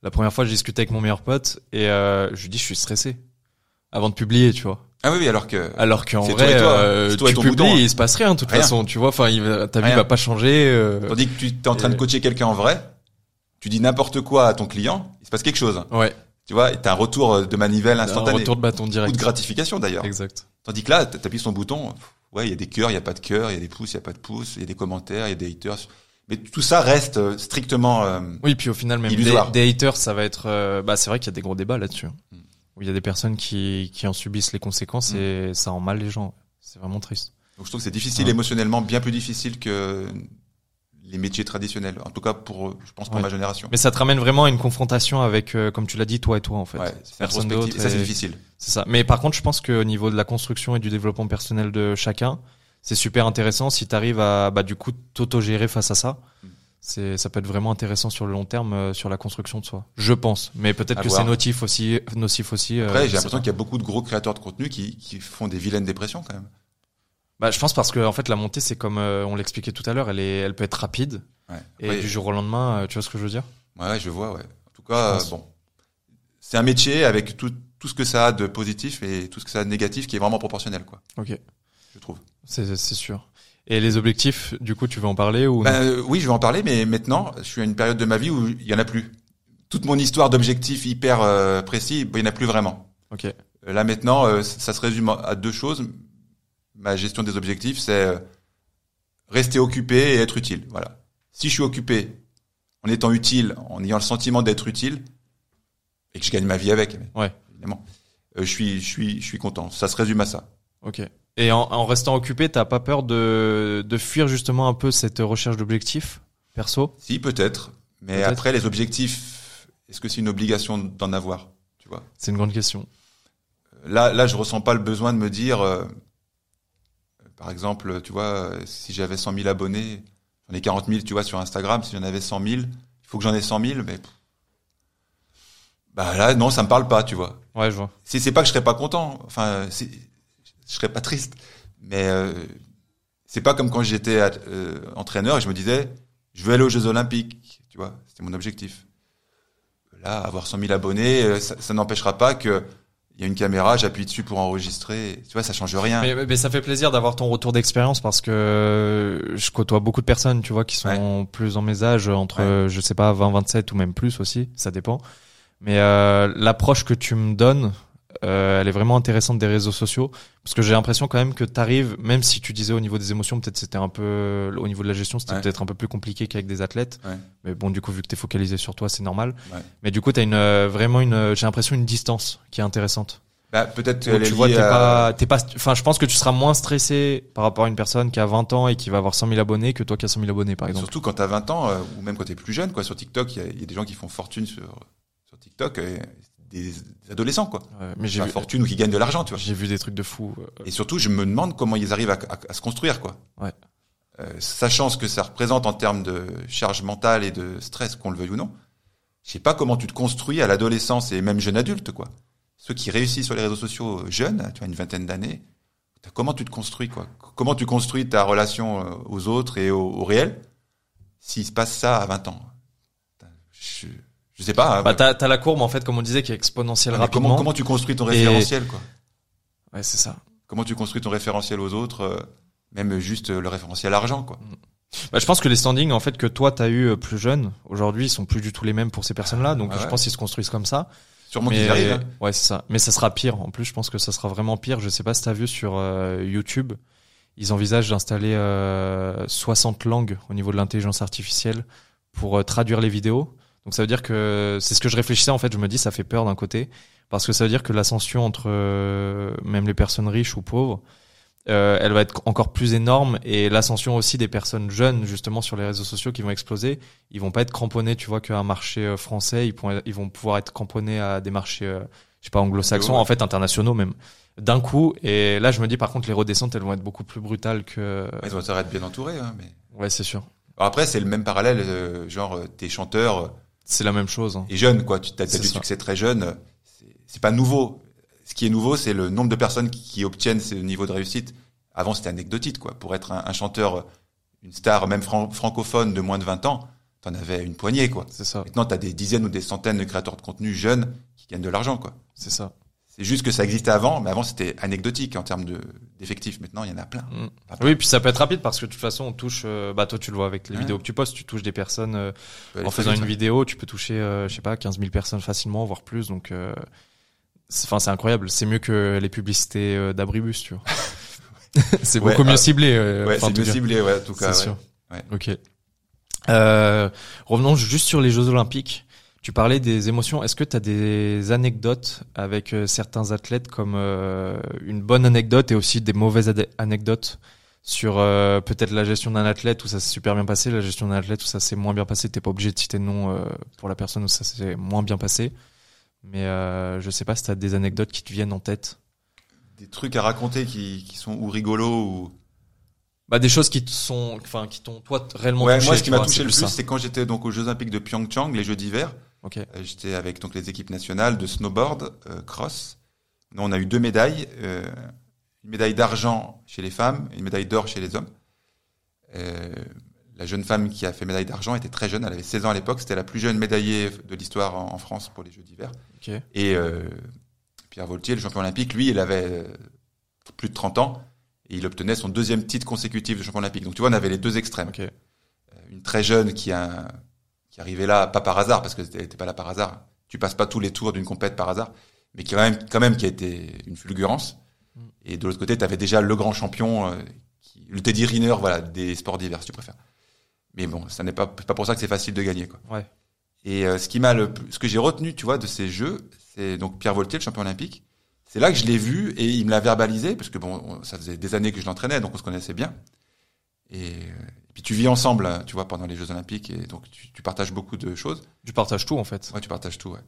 La première fois, je discutais avec mon meilleur pote et euh, je lui dis je suis stressé avant de publier, tu vois. Ah oui, oui alors que Alors qu'en vrai, toi et toi. euh, toi et tu ton publies, bouton, hein. il se passe rien de toute Rien. façon, tu vois. Enfin, ta vie Rien. va pas changer. euh, tandis que tu es en train de coacher quelqu'un en vrai, tu dis n'importe quoi à ton client, il se passe quelque chose. Ouais. Tu vois, tu as un retour de manivelle Un instantané retour de bâton ou direct. de gratification d'ailleurs. Exact. Tandis que là, t'appuies sur ton bouton, ouais, il y a des cœurs, il y a pas de cœurs, il y a des pouces, il y a pas de pouces, il y a des commentaires, il y a des haters. Mais tout ça reste euh, strictement. euh, Oui, puis au final, même des, des haters, ça va être. euh, bah, c'est vrai qu'il y a des gros débats là-dessus. Mm. Où il y a des personnes qui qui en subissent les conséquences Mm. et ça rend mal les gens. C'est vraiment triste. donc je trouve que c'est difficile Ouais. émotionnellement, bien plus difficile que les métiers traditionnels. En tout cas, pour, je pense pour Ouais. ma génération. Mais ça te ramène vraiment à une confrontation avec, euh, comme tu l'as dit, toi et toi en fait. ouais, Personne d'autre. Et ça, c'est difficile. C'est ça. Mais par contre, je pense qu'au niveau de la construction et du développement personnel de chacun, c'est super intéressant si tu arrives à bah, du coup t'auto-gérer face à ça. Mm. C'est, ça peut être vraiment intéressant sur le long terme euh, sur la construction de soi. Je pense. Mais peut-être À que voir. c'est nocif aussi, nocif aussi. euh, Après, je j'ai l'impression pas. qu'il y a beaucoup de gros créateurs de contenu qui, qui font des vilaines dépressions quand même. Bah, je pense parce que en fait la montée c'est comme euh, on l'expliquait tout à l'heure, elle est, elle peut être rapide Ouais. et Ouais, du jour au lendemain, euh, tu vois ce que je veux dire? Ouais, je vois, ouais. En tout cas, euh, bon. c'est un métier avec tout, tout ce que ça a de positif et tout ce que ça a de négatif qui est vraiment proportionnel, quoi. Ok. Je trouve. C'est sûr. Et les objectifs, du coup, tu veux en parler ou Ben, euh, oui, je vais en parler, mais maintenant, je suis à une période de ma vie où il y en a plus. Toute mon histoire d'objectifs hyper euh, précis, ben, il n'y en a plus vraiment. Ok. Euh, Là maintenant, euh, ça se résume à deux choses. Ma gestion des objectifs, c'est rester occupé et être utile. Voilà. Si je suis occupé, en étant utile, en ayant le sentiment d'être utile, et que je gagne ma vie avec, Ouais. évidemment, euh, je suis, je suis, je suis content. Ça se résume à ça. Ok. Et en, en restant occupé, t'as pas peur de, de fuir justement un peu cette recherche d'objectifs perso? Si peut-être, mais après les objectifs, est-ce que c'est une obligation d'en avoir Tu vois? C'est une grande question. Là, là, je ressens pas le besoin de me dire, euh, par exemple, tu vois, si j'avais 100 000 abonnés, j'en ai 40 000, tu vois, sur Instagram, si j'en avais 100 000, il faut que j'en ai 100 000, mais bah là, non, ça me parle pas, tu vois. Ouais, je vois. C'est c'est pas que je serais pas content, enfin, je serais pas triste, mais euh, c'est pas comme quand j'étais euh, entraîneur et je me disais, je veux aller aux Jeux Olympiques, tu vois, c'était mon objectif. Là, avoir 100 000 abonnés, euh, ça, ça n'empêchera pas que il y a une caméra, j'appuie dessus pour enregistrer, tu vois, ça change rien. Mais, mais ça fait plaisir d'avoir ton retour d'expérience parce que je côtoie beaucoup de personnes, tu vois, qui sont plus en mes âges, entre, Ouais. je sais pas, 20, 27 ou même plus aussi, ça dépend. Mais euh, l'approche que tu me donnes, euh, elle est vraiment intéressante des réseaux sociaux parce que j'ai l'impression quand même que tu arrives, même si tu disais au niveau des émotions, peut-être c'était un peu, au niveau de la gestion, c'était Ouais. peut-être un peu plus compliqué qu'avec des athlètes. Ouais. Mais bon, du coup, vu que tu es focalisé sur toi, c'est normal. Ouais. Mais du coup, tu as une, euh, vraiment une, j'ai l'impression une distance qui est intéressante. Bah, peut-être tu vois, t'es à- pas, t'es pas, enfin, je pense que tu seras moins stressé par rapport à une personne qui a 20 ans et qui va avoir 100 000 abonnés que toi qui as 100 000 abonnés, par exemple. Surtout quand t'as 20 ans, euh, ou même quand t'es plus jeune, quoi. Sur TikTok, il y a, il y a des gens qui font fortune sur, sur TikTok, et des, adolescents, quoi. Ouais, mais j'ai vu, fortune ou qui gagnent de l'argent, tu vois. j'ai vu des trucs de fou. euh, Et surtout, je me demande comment ils arrivent à, à- à se construire, quoi. Ouais. Euh, sachant ce que ça représente en termes de charge mentale et de stress, qu'on le veuille ou non. Je sais pas comment tu te construis à l'adolescence et même jeune adulte, quoi. Ceux qui réussissent sur les réseaux sociaux euh, jeunes, tu as une vingtaine d'années, comment tu te construis, quoi? Comment tu construis ta relation euh, aux autres et au, au réel s'il se passe ça à 20 ans? Je, je sais pas. hein, Bah, t'as, t'as la courbe, en fait, comme on disait, qui est exponentielle mais rapidement. comment, comment tu construis ton Et- référentiel, quoi Ouais, c'est ça. Comment tu construis ton référentiel aux autres, euh, même juste euh, le référentiel argent, quoi. Bah, je pense que les standings, en fait, que toi t'as eu euh, plus jeune, aujourd'hui, ils sont plus du tout les mêmes pour ces personnes-là. Donc, Ah je pense qu'ils se construisent comme ça. Sûrement qu'ils arrivent. hein. ouais, c'est ça. Mais ça sera pire. En plus, je pense que ça sera vraiment pire. Je sais pas si t'as vu sur euh, YouTube, ils envisagent d'installer euh, 60 langues au niveau de l'intelligence artificielle pour euh, traduire les vidéos. Donc ça veut dire que c'est ce que je réfléchissais en fait. Je me dis ça fait peur d'un côté parce que ça veut dire que l'ascension entre euh, même les personnes riches ou pauvres, euh, elle va être encore plus énorme et l'ascension aussi des personnes jeunes justement sur les réseaux sociaux qui vont exploser. Ils vont pas être cramponnés, tu vois, qu'à un marché euh, français. Ils, pourront- ils vont pouvoir être cramponnés à des marchés, euh, je sais pas, anglo-saxons, en fait internationaux même, d'un coup. Et là, je me dis par contre les redescentes, elles vont être beaucoup plus brutales que. Ils vont être bien entourés, hein, mais. Ouais, c'est sûr. Alors après, c'est le même parallèle, euh, genre, euh, t'es chanteur euh, C'est la même chose. hein. et jeune, quoi. Tu as, C'est du succès très jeune. c'est- pas nouveau. Ce qui est nouveau, c'est le nombre de personnes qui, qui obtiennent ce niveau de réussite. Avant, c'était anecdotique, quoi. Pour être un, un chanteur, une star, même fran- francophone de moins de 20 ans, t'en avais une poignée, quoi. C'est ça. Maintenant, t'as des dizaines ou des centaines de créateurs de contenu jeunes qui gagnent de l'argent, quoi. C'est ça. C'est juste que ça existait avant, mais avant, c'était anecdotique en termes de- d'effectifs. Maintenant, il y en a plein. Mm. Oui, puis ça peut être rapide parce que de toute façon, on touche. euh, bah, toi, tu le vois avec les Ouais. vidéos que tu postes, tu touches des personnes. euh, en faisant une vidéo, tu peux toucher, euh, je sais pas, 15 000 personnes facilement, voire plus. Donc, euh, c'est- enfin, c'est incroyable. C'est mieux que les publicités euh, d'Abribus, tu vois. [LAUGHS] c'est Ouais, beaucoup mieux ciblé. Ouais, c'est mieux ciblé, ouais, en tout cas. C'est sûr. Ouais. Ok. Euh, revenons juste sur les Jeux Olympiques. Tu parlais des émotions. Est-ce que tu as des anecdotes avec euh, certains athlètes comme euh, une bonne anecdote et aussi des mauvaises anecdotes sur euh, peut-être la gestion d'un athlète où ça s'est super bien passé, la gestion d'un athlète où ça s'est moins bien passé? T'es pas obligé de citer de nom pour la personne où ça s'est moins bien passé. Mais je sais pas si tu as des anecdotes qui te viennent en tête. Des trucs à raconter qui, qui sont ou rigolos ou. Bah des choses qui te sont, enfin qui t'ont toi réellement Ouais, touché. moi, ce qui m'a touché le plus, c'est quand j'étais donc aux Jeux Olympiques de Pyeongchang, les Jeux d'hiver. Euh, J'étais avec donc les équipes nationales de snowboard, euh, cross. Nous, on a eu deux médailles, euh, une médaille d'argent chez les femmes, et une médaille d'or chez les hommes. Euh, la jeune femme qui a fait médaille d'argent était très jeune, elle avait 16 ans à l'époque, c'était la plus jeune médaillée de l'histoire en, en France pour les Jeux d'hiver. Et Pierre Voltier, le champion olympique, lui, il avait plus de 30 ans et il obtenait son deuxième titre consécutif de champion olympique. Donc tu vois, on avait les deux extrêmes. Une très jeune qui a qui arrivait là pas par hasard parce que était pas là par hasard. Tu passes pas tous les tours d'une compète par hasard, mais qui quand même quand même qui a été une fulgurance. Mm. Et de l'autre côté, tu avais déjà le grand champion, euh, qui, le Teddy Riner, voilà, des sports divers, si tu préfères. Mais bon, ça n'est pas pas pour ça que c'est facile de gagner, quoi. Ouais. Et euh, ce qui m'a le ce que j'ai retenu, tu vois, de ces jeux, c'est donc Pierre Voltier, le champion olympique. C'est là que je l'ai vu et il me l'a verbalisé parce que bon, on- ça faisait des années que je l'entraînais, donc on se connaissait bien. Et, euh, et puis tu vis ensemble, tu vois, pendant les Jeux olympiques et donc tu, tu partages beaucoup de choses. Tu partages tout en fait. Ouais, tu partages tout, ouais.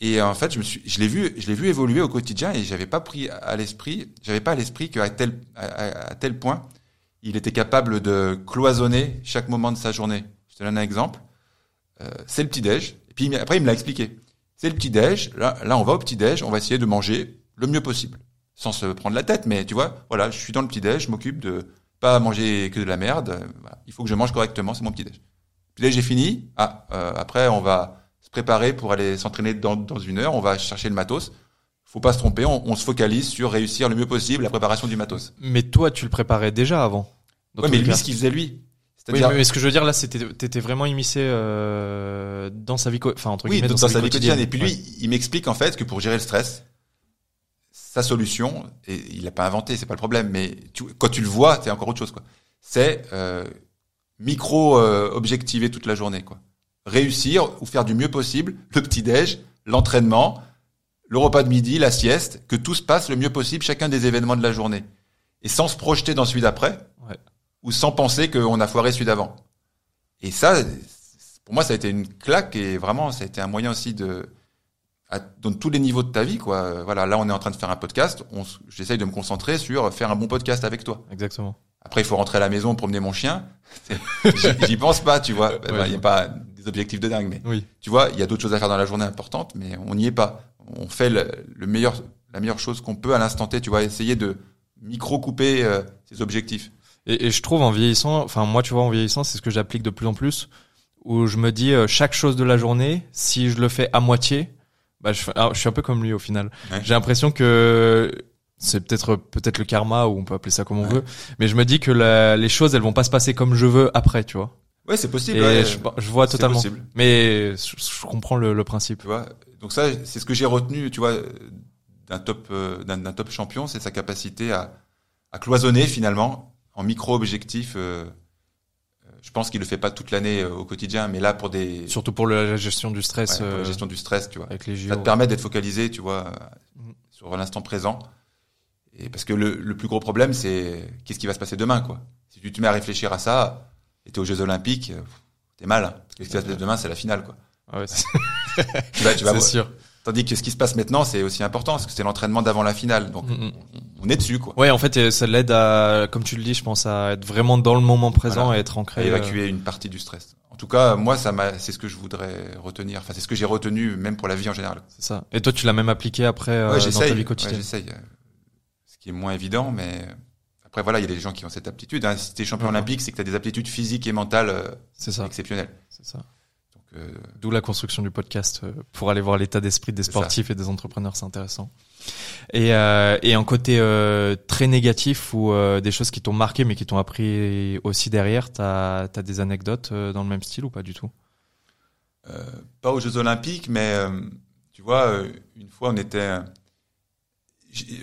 Et euh, en fait, je me suis, je l'ai vu, je l'ai vu évoluer au quotidien et j'avais pas pris à l'esprit, j'avais pas à l'esprit qu'à tel, à, à- à tel point, il était capable de cloisonner chaque moment de sa journée. Je te donne un exemple. Euh, c'est le petit déj. Et puis après, il me l'a expliqué. C'est le petit déj. Là, là, on va au petit déj. On va essayer de manger le mieux possible, sans se prendre la tête. Mais tu vois, voilà, je suis dans le petit déj. Je m'occupe de pas manger que de la merde. Voilà. Il faut que je mange correctement. C'est mon petit déj. Petit déj, j'ai fini. Ah, euh, après, on va se préparer pour aller s'entraîner dans, dans une heure. On va chercher le matos. Faut pas se tromper. On, on se focalise sur réussir le mieux possible la préparation du matos. Mais toi, tu le préparais déjà avant. Ouais, mais lui, ce qu'il faisait lui, Oui, c'est-à-dire mais ce que je veux dire là, c'était t'étais vraiment immiscé euh, dans sa vie, enfin entre Oui, guillemets, dans, dans, sa vie quotidienne. Et puis lui, Ouais. il m'explique en fait que pour gérer le stress, sa solution, et il l'a pas inventé, c'est pas le problème, mais tu, quand tu le vois, c'est encore autre chose, quoi. C'est euh, micro euh, objectiver toute la journée, quoi. Réussir ou faire du mieux possible le petit déj, l'entraînement, le repas de midi, la sieste, que tout se passe le mieux possible, chacun des événements de la journée, et sans se projeter dans celui d'après, Ouais. ou sans penser qu'on a foiré celui d'avant. Et ça, pour moi, ça a été une claque et vraiment, ça a été un moyen aussi de, à, dans tous les niveaux de ta vie, quoi. Voilà, là, on est en train de faire un podcast. J'essaye de me concentrer sur faire un bon podcast avec toi. Exactement. Après, il faut rentrer à la maison, promener mon chien. J'y j'y pense pas, tu vois. Il Ouais. n'y a pas des objectifs de dingue, mais Oui. tu vois, il y a d'autres choses à faire dans la journée importantes, mais on n'y est pas. On fait le, le meilleur, la meilleure chose qu'on peut à l'instant T. Tu vois, essayer de micro couper euh, ses objectifs. Et, et je trouve en vieillissant, enfin moi tu vois en vieillissant, c'est ce que j'applique de plus en plus, où je me dis euh, chaque chose de la journée, si je le fais à moitié, bah je, alors, je suis un peu comme lui au final. Ouais. J'ai l'impression que c'est peut-être peut-être le karma ou on peut appeler ça comme on Ouais. veut, mais je me dis que la- les choses elles vont pas se passer comme je veux après, tu vois. Ouais, c'est possible. Et ouais. je, je vois totalement. possible. Mais je, je comprends le, le principe. Tu vois, donc ça, c'est ce que j'ai retenu, tu vois, d'un top, euh, d'un top champion, c'est sa capacité à, à cloisonner finalement en micro-objectifs. euh, euh, je pense qu'il le fait pas toute l'année euh, au quotidien, mais là pour des Surtout pour la gestion du stress ouais, pour la euh, gestion du stress, tu vois, avec les JO. ça te permet d'être focalisé, tu vois, Mhm. sur l'instant présent. Et parce que le, le plus gros problème, c'est qu'est-ce qui va se passer demain, quoi. Si tu te mets à réfléchir à ça, et t'es aux Jeux Olympiques, euh, t'es mal. hein. Parce que ce qui va se passer demain, c'est la finale, quoi. Ah ouais, c'est [LAUGHS] Tu vas, tu vas [LAUGHS] c'est voir- sûr. Tandis que ce qui se passe maintenant, c'est aussi important, parce que c'est l'entraînement d'avant la finale. Donc, Mm, mm. on est dessus, quoi. Ouais, en fait, euh, ça l'aide à, comme tu le dis, je pense, à être vraiment dans le moment présent Voilà. et être À ancré. euh, évacuer une partie du stress. En tout cas, moi, ça m'a, c'est ce que je voudrais retenir. Enfin, c'est ce que j'ai retenu, même pour la vie en général. C'est ça. Et toi, tu l'as même appliqué après euh, ouais, dans ta vie Ouais, quotidienne. j'essaye. euh, Ce qui est moins évident, mais après, voilà, il y a des gens qui ont cette aptitude. Hein. Si t'es champion Mhm. olympique, c'est que t'as des aptitudes physiques et mentales euh, c'est ça. exceptionnelles. C'est ça. Euh, D'où la construction du podcast euh, pour aller voir l'état d'esprit des sportifs et des entrepreneurs, c'est intéressant. Et, euh, et en côté euh, très négatif ou euh, des choses qui t'ont marqué mais qui t'ont appris aussi derrière, t'as as des anecdotes euh, dans le même style ou pas du tout? Euh, pas aux Jeux Olympiques, mais euh, tu vois, euh, une fois, on était. euh,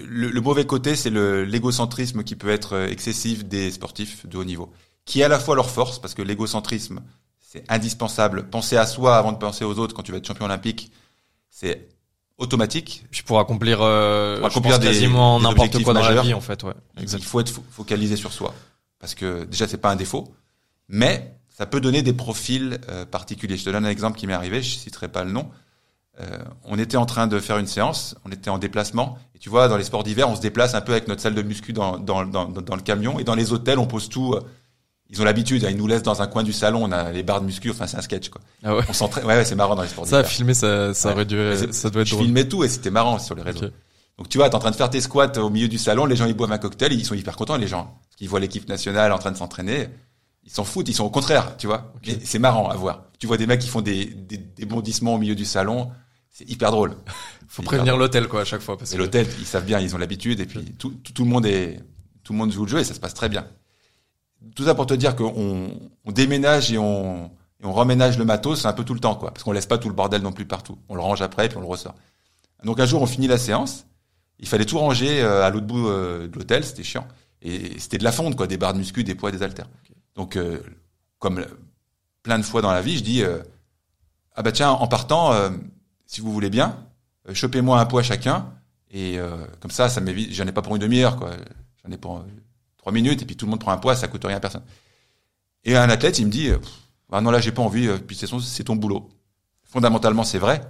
le, le mauvais côté, c'est l'égocentrisme qui peut être euh, excessif des sportifs de haut niveau, qui est à la fois leur force, parce que l'égocentrisme, c'est indispensable. Penser à soi avant de penser aux autres quand tu vas être champion olympique, c'est automatique. Puis pour accomplir, euh, Pour je accomplir pense des- quasiment n'importe quoi dans la vie en fait, ouais. Il- Exact. Il faut être fo- focalisé sur soi, parce que déjà, c'est pas un défaut, mais ça peut donner des profils euh, particuliers. Je te donne un exemple qui m'est arrivé, je citerai pas le nom. Euh, on était en train de faire une séance, on était en déplacement, et tu vois, dans les sports d'hiver, on se déplace un peu avec notre salle de muscu dans, dans, dans, dans le camion, et dans les hôtels, on pose tout. Ils ont l'habitude, hein, ils nous laissent dans un coin du salon, on a les barres de muscu, enfin c'est un sketch quoi. Ah ouais. On s'entraîne, ouais, ouais c'est marrant dans les sports Ça, filmer, ça, ça Ouais. aurait dû, ça doit être Je drôle. filmais tout et c'était marrant sur les réseaux. Ok. Donc tu vois, t'es en train de faire tes squats au milieu du salon, les gens ils boivent un cocktail, ils sont hyper contents les gens, parce qu'ils voient l'équipe nationale en train de s'entraîner. ils s'en foutent, ils sont au contraire, tu vois. Ok. Mais c'est marrant à voir. Tu vois des mecs qui font des, des, des bondissements au milieu du salon, c'est hyper drôle. [LAUGHS] Faut prévenir l'hôtel quoi à chaque fois. Parce Et que- l'hôtel, ils savent bien, ils ont l'habitude, et puis tout, tout, tout le monde est, tout le monde joue le jeu et ça se passe très bien. Tout ça pour te dire qu'on on déménage et on, et on reménage le matos, c'est un peu tout le temps, quoi, parce qu'on laisse pas tout le bordel non plus partout. On le range après, puis on le ressort. Donc un jour, on finit la séance. Il fallait tout ranger euh, à l'autre bout euh, de l'hôtel, c'était chiant. Et c'était de la fonte, quoi, des barres de muscu, des poids, des haltères. Donc, euh, comme euh, plein de fois dans la vie, je dis, euh, ah bah tiens, en partant, euh, si vous voulez bien, chopez-moi un poids chacun, et euh, comme ça, ça m'évite. J'en ai pas pour une demi-heure, quoi. J'en ai pour trois minutes, et puis tout le monde prend un poids, ça coûte rien à personne. Et un athlète, il me dit, ah non là, j'ai pas envie. euh, Puis c'est son- c'est ton boulot. Fondamentalement, c'est vrai.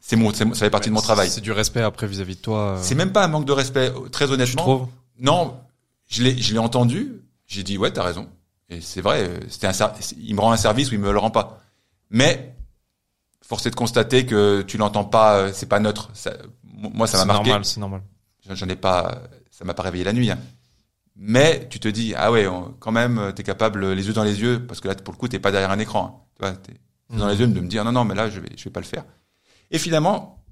C'est mon, c'est ça fait partie de mon travail. C'est du respect après vis-à-vis de toi. euh, C'est même pas un manque de respect, euh, très Tu honnêtement. trouves? Non, je l'ai, je l'ai entendu. J'ai dit ouais, t'as raison. Et c'est vrai, c'était un, il me rend un service ou il me le rend pas. Mais force est de constater que tu l'entends pas, c'est pas neutre. Ça- moi, ça m'a C'est marqué. normal, c'est normal. J'en- J'en ai pas, ça m'a pas réveillé la nuit. hein. Mais tu te dis ah ouais, on- quand même, t'es capable les yeux dans les yeux parce que là pour le coup t'es pas derrière un écran. hein. Tu vois, t'es yeux dans les yeux de me dire non non mais là je vais, je vais pas le faire. Et finalement,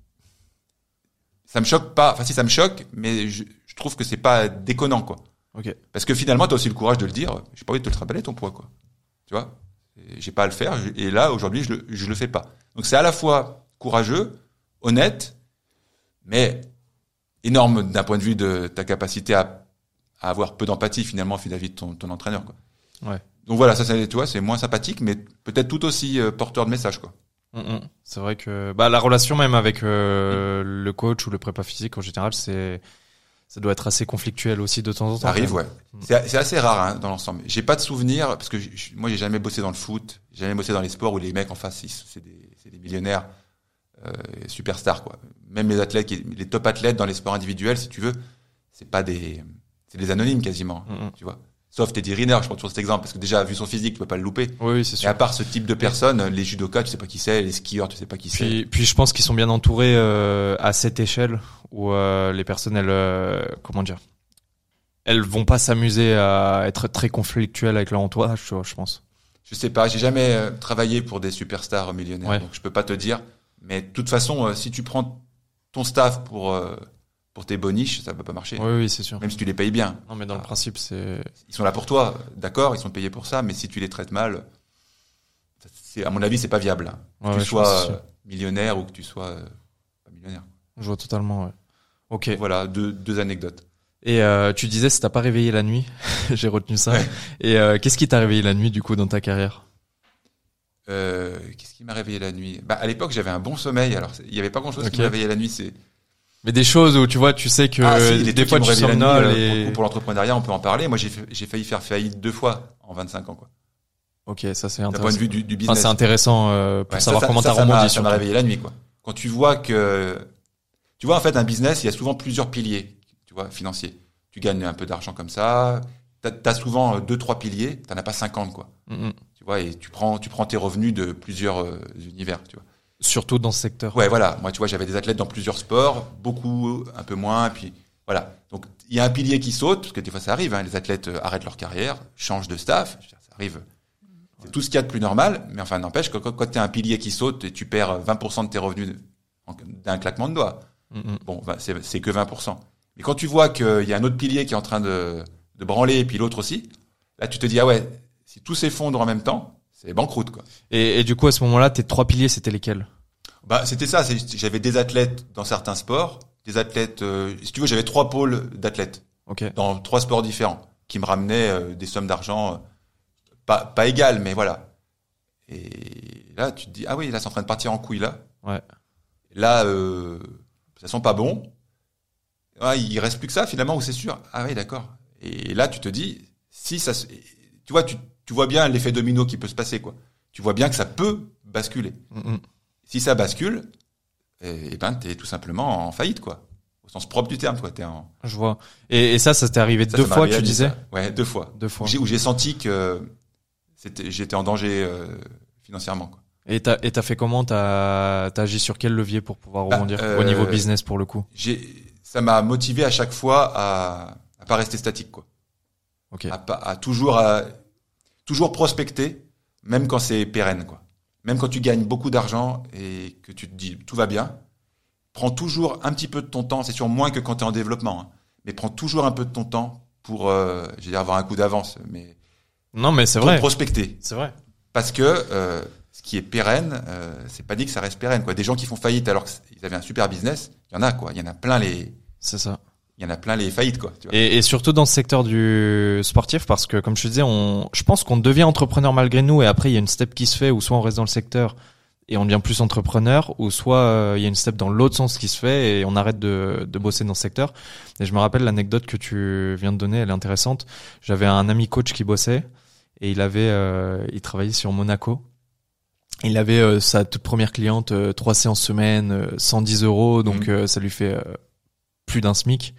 ça me choque pas. Enfin si ça me choque, mais je, je trouve que c'est pas déconnant quoi. Ok. Parce que finalement, tu as aussi le courage de le dire. J'ai pas envie de te le trimballer ton poids, quoi. Tu vois? J'ai pas à le faire. Et là, aujourd'hui, je le, je le fais pas. Donc c'est à la fois courageux, honnête, mais énorme d'un point de vue de ta capacité à, à avoir peu d'empathie finalement vis-à-vis de ton, ton entraîneur, quoi. Ouais. Donc voilà, ça, c'est, tu vois, c'est moins sympathique, mais peut-être tout aussi euh, porteur de message, quoi. Mm, mm. C'est vrai que bah la relation même avec euh, le coach ou le prépa physique en général, c'est ça doit être assez conflictuel aussi de temps en temps. Ça arrive, ouais. C'est, c'est assez rare hein, dans l'ensemble. J'ai pas de souvenir parce que je- je- moi j'ai jamais bossé dans le foot, j'ai jamais bossé dans les sports où les mecs en face c'est des, c'est des millionnaires, euh, superstars quoi. Même les athlètes, les top athlètes dans les sports individuels, si tu veux, c'est pas des, c'est des anonymes quasiment, Mm, mm. tu vois. Sauf Teddy Riner, je prends toujours cet exemple parce que déjà vu son physique, tu peux pas le louper. Oui, oui, c'est Et sûr. à part ce type de personnes, les judokas, tu sais pas qui c'est, les skieurs, tu sais pas qui c'est. Puis, puis je pense qu'ils sont bien entourés euh, à cette échelle où euh, les personnes, elles, euh, comment dire, elles vont pas s'amuser à être très conflictuelles avec leur entourage, tu vois, je pense. Je sais pas, j'ai jamais euh, travaillé pour des superstars millionnaires, Ouais. donc je peux pas te dire. Mais de toute façon, euh, si tu prends ton staff pour euh, pour tes boniches, ça va pas marcher. Oui, oui, c'est sûr. Même si tu les payes bien, Non, mais dans le principe, c'est ils sont là pour toi, d'accord, ils sont payés pour ça. Mais si tu les traites mal, à mon avis, c'est pas viable. Que Ouais, tu ouais, sois euh, millionnaire ou que tu sois euh, pas millionnaire. Je vois totalement. Ouais. Ok. Voilà, deux deux anecdotes. Et euh, tu disais, ça t'a pas réveillé la nuit. [LAUGHS] J'ai retenu ça. Ouais. Et euh, qu'est-ce qui t'a réveillé la nuit du coup dans ta carrière? Euh, Qu'est-ce qui m'a réveillé la nuit? Bah à l'époque, j'avais un bon sommeil. Alors il y avait pas grand chose Ok. qui me réveillait la nuit. C'est Mais des choses où tu vois, tu sais que Ah, si, les des fois tu somnoles euh, pour, et pour l'entrepreneuriat, on peut en parler. Moi, j'ai failli faire faillite deux fois en 25 ans, quoi. ok, ça c'est D'un point de intéressant. vue du, du Enfin, business. c'est intéressant euh, pour Ouais, savoir ça, comment t'as rebondi Ça m'a réveillé la nuit, quoi. Quand tu vois que, tu vois, en fait, un business, il y a souvent plusieurs piliers, tu vois, financiers. Tu gagnes un peu d'argent comme ça. T'as as souvent euh, deux, trois piliers. T'en as pas 50, quoi. Mm, mm. Tu vois, et tu prends, tu prends tes revenus de plusieurs euh, univers, tu vois. Surtout dans ce secteur. Ouais, voilà. Moi, tu vois, j'avais des athlètes dans plusieurs sports, beaucoup, un peu moins, et puis voilà. Donc, il y a un pilier qui saute, parce que des fois, ça arrive. Hein, les athlètes euh, arrêtent leur carrière, changent de staff. Ça arrive. C'est tout ce qu'il y a de plus normal, mais enfin, n'empêche que quand, tu as un pilier qui saute et tu perds 20% de tes revenus en- d'un claquement de doigts, bon, ben, c'est c'est que 20%. Mais quand tu vois qu'il y a un autre pilier qui est en train de, de branler, et puis l'autre aussi, là, tu te dis, ah ouais, si tout s'effondre en même temps, c'est banqueroute, quoi. Et, et du coup, à ce moment-là, tes trois piliers, c'était lesquels? Bah, c'était ça. J'avais des athlètes dans certains sports, des athlètes. euh, si tu veux, j'avais trois pôles d'athlètes Ok. dans trois sports différents qui me ramenaient euh, des sommes d'argent euh, pas pas égales, mais voilà. Et là, tu te dis ah oui, là c'est en train de partir en couille là. Ouais. Là, euh, ça sent pas bon. Ah, il reste plus que ça finalement, ou c'est sûr? Ah oui, d'accord. Et là, tu te dis si ça, se- tu vois, tu tu vois bien l'effet domino qui peut se passer quoi. Tu vois bien que ça peut basculer. Mm, mm. Si ça bascule, eh, eh ben t'es tout simplement en faillite quoi, au sens propre du terme quoi. T'es en Je vois. Et, et ça, ça t'est arrivé Ça, deux ça fois, arrivé tu disais ça. Ouais, deux fois. Deux fois. Où j'ai- senti que j'étais en danger euh, financièrement. Quoi. Et t'as et fait comment? T'as agi sur quel levier pour pouvoir Bah, rebondir euh, au niveau business pour le coup? ça m'a motivé à chaque fois à, à pas rester statique quoi. Ok. À, à toujours à, toujours prospecter, même quand c'est pérenne, quoi. Même quand tu gagnes beaucoup d'argent et que tu te dis tout va bien, prends toujours un petit peu de ton temps. C'est sûr moins que quand tu es en développement, hein, mais prends toujours un peu de ton temps pour, euh, je vais dire, avoir un coup d'avance, mais Non, mais c'est vrai. prospecter. C'est vrai. Parce que euh, ce qui est pérenne, euh, c'est pas dit que ça reste pérenne. Quoi. Des gens qui font faillite alors qu'ils avaient un super business, il y en a quoi. Il y en a plein les, C'est ça. Il y en a plein les faillites quoi. Tu vois. Et, et surtout dans ce secteur du sportif, parce que comme je te disais, on, je pense qu'on devient entrepreneur malgré nous, et après il y a une step qui se fait, où soit on reste dans le secteur et on devient plus entrepreneur, ou soit euh, il y a une step dans l'autre sens qui se fait et on arrête de, de bosser dans ce secteur. Et je me rappelle l'anecdote que tu viens de donner, elle est intéressante. J'avais un ami coach qui bossait et il avait, euh, il travaillait sur Monaco. Il avait euh, sa toute première cliente, euh, trois séances semaine, euh, 110 euros, donc euh, ça lui fait euh, plus d'un SMIC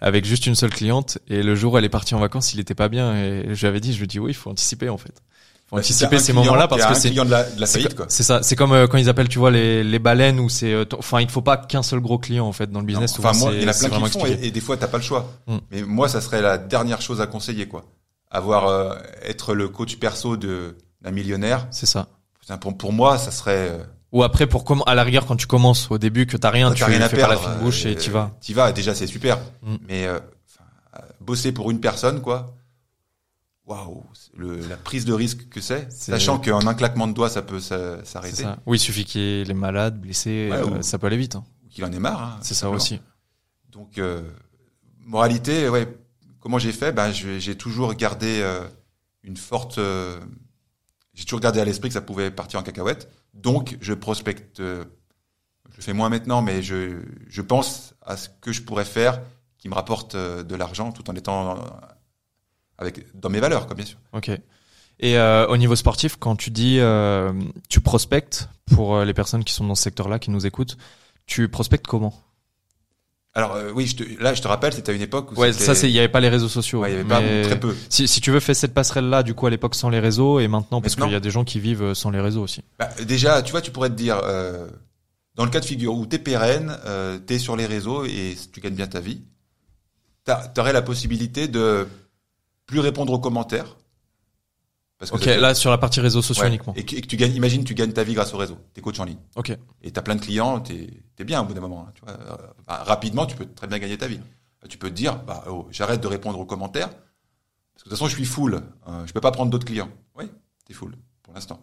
avec juste une seule cliente. Et le jour où elle est partie en vacances, il était pas bien. Et je lui avais dit, je lui dit, oui, il faut anticiper en fait. faut Bah, anticiper ces moments-là parce que c'est de la, de la c'est faillite co- quoi. c'est ça. C'est comme euh, quand ils appellent, tu vois, les, les baleines ou c'est, euh, enfin, il faut pas qu'un seul gros client en fait dans le business. Enfin, moi, il y en a plein qui font et, et des fois, t'as pas le choix. Mm. Mais moi, ça serait la dernière chose à conseiller, quoi. Avoir, euh, être le coach perso de d'un millionnaire. C'est ça. Pour, pour moi, ça serait. Ou après, pour à la rigueur, quand tu commences au début, que t'as rien, tu rien à perdre. pas la fine bouche et euh, tu vas. T'y vas. Déjà, c'est super. Mm. Mais euh, euh, bosser pour une personne, quoi. Waouh, la prise de risque que c'est, sachant qu'en un claquement de doigts, ça peut s'arrêter. Oui, il suffit qu'il y ait les malades, blessés, Ouais, euh, ou- ça peut aller vite. hein. ou qu'il en ait marre. hein, C'est ça aussi. Donc, euh, moralité, ouais. Comment j'ai fait? Ben, j'ai toujours gardé euh, une forte. euh, j'ai toujours gardé à l'esprit que ça pouvait partir en cacahuète. Donc, je prospecte. euh, je fais moins maintenant, mais je, je pense à ce que je pourrais faire qui me rapporte euh, de l'argent, tout en étant euh, avec dans mes valeurs, quoi, bien sûr. Ok. Et au niveau sportif, quand tu dis tu prospectes pour les personnes qui sont dans ce secteur-là, qui nous écoutent, tu prospectes comment? Alors euh, oui, je te, là, je te rappelle, c'était à une époque où Ouais, ça c'est, il y avait pas les réseaux sociaux. ouais, il y avait pas très peu. Si, si tu veux, fais cette passerelle-là, du coup à l'époque sans les réseaux et maintenant parce qu'il y a des gens qui vivent euh, sans les réseaux aussi. Bah, déjà, tu vois, tu pourrais te dire, euh, dans le cas de figure où t'es pérenne, euh, t'es sur les réseaux et tu gagnes bien ta vie, t'aurais la possibilité de plus répondre aux commentaires. Parce Ok, là sur la partie réseaux sociaux ouais, uniquement. Et que, et que tu gagnes, imagine, tu gagnes ta vie grâce au réseau. T'es coach en ligne. Ok. Et t'as plein de clients, t'es es bien au bout d'un moment. hein, tu vois. Euh, bah, rapidement, tu peux très bien gagner ta vie. Tu peux te dire, bah, oh, j'arrête de répondre aux commentaires. Parce que de toute façon, je suis full. Euh, je peux pas prendre d'autres clients. Oui, t'es full pour l'instant.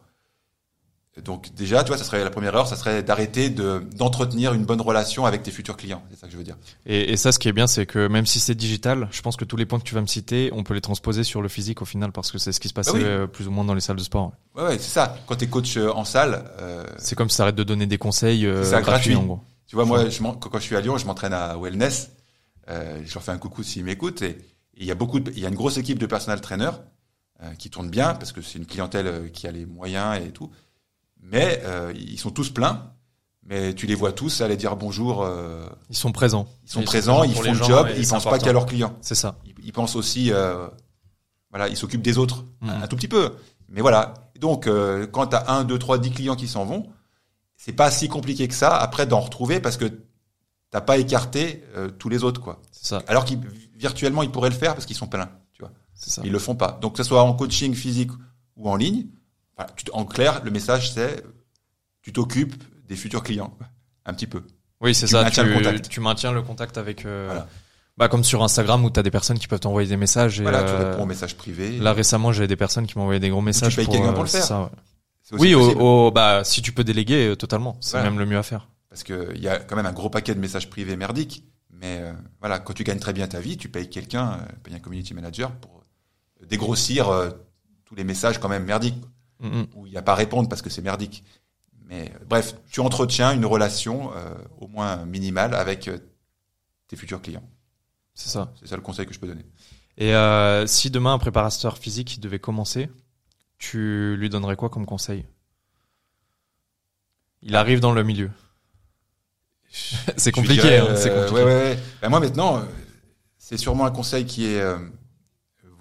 Donc déjà, tu vois, ça serait la première erreur, ça serait d'arrêter de d'entretenir une bonne relation avec tes futurs clients. C'est ça que je veux dire. Et, et ça, ce qui est bien, c'est que même si c'est digital, je pense que tous les points que tu vas me citer, on peut les transposer sur le physique au final parce que c'est ce qui se passait Ah oui. euh, plus ou moins dans les salles de sport. Ouais, ouais, c'est ça. Quand t'es coach euh, en salle, euh, C'est comme si t'arrêtes de donner des conseils euh, ça, gratuits gratuit. en gros. Tu vois, moi, je quand je suis à Lyon, je m'entraîne à Wellness. Euh, je leur fais un coucou s'ils m'écoutent. Et il y a beaucoup, il y a une grosse équipe de personal trainers euh, qui tourne bien parce que c'est une clientèle qui a les moyens et tout. Mais euh, ils sont tous pleins. Mais tu les vois tous aller dire bonjour. euh, Ils sont présents. ils sont Ils présents, ils font le gens job. Ils pensent pas qu'à leurs clients. C'est ça. Ils, ils pensent aussi, euh, voilà, ils s'occupent des autres un, un tout petit peu. Mais voilà. Donc, euh, quand tu as un, deux, trois, dix clients qui s'en vont, c'est pas si compliqué que ça après d'en retrouver parce que t'as pas écarté euh, tous les autres, quoi. C'est ça. Alors qu'ils virtuellement ils pourraient le faire parce qu'ils sont pleins, tu vois. C'est ça. Ils le font pas. Donc que ce soit en coaching physique ou en ligne, tu en clair, le message c'est tu t'occupes des futurs clients, un petit peu. Oui, c'est Tu ça. maintiens tu, tu maintiens le contact avec. euh, Voilà. Bah comme sur Instagram où t'as des personnes qui peuvent t'envoyer des messages. Et, Voilà, tu euh, réponds aux messages privés. Là récemment, j'avais des personnes qui m'ont envoyé des gros messages. payes quelqu'un pour euh, le faire. ça, ouais. Oui, au, bah si tu peux déléguer totalement, c'est Voilà. même le mieux à faire. Parce que il y a quand même un gros paquet de messages privés merdiques. Mais euh, voilà, quand tu gagnes très bien ta vie, tu payes quelqu'un, euh, payes un community manager pour dégrossir tous les messages quand même merdiques Mm, mm. où il n'y a pas à répondre parce que c'est merdique. Mais euh, bref, tu entretiens une relation euh, au moins minimale avec euh, tes futurs clients. C'est ça. C'est ça le conseil que je peux donner. Et euh, si demain un préparateur physique devait commencer, tu lui donnerais quoi comme conseil? Il arrive dans le milieu. [LAUGHS] c'est compliqué, hein, c'est compliqué. ouais, ouais, ouais. Ben, moi maintenant, c'est sûrement un conseil qui est euh,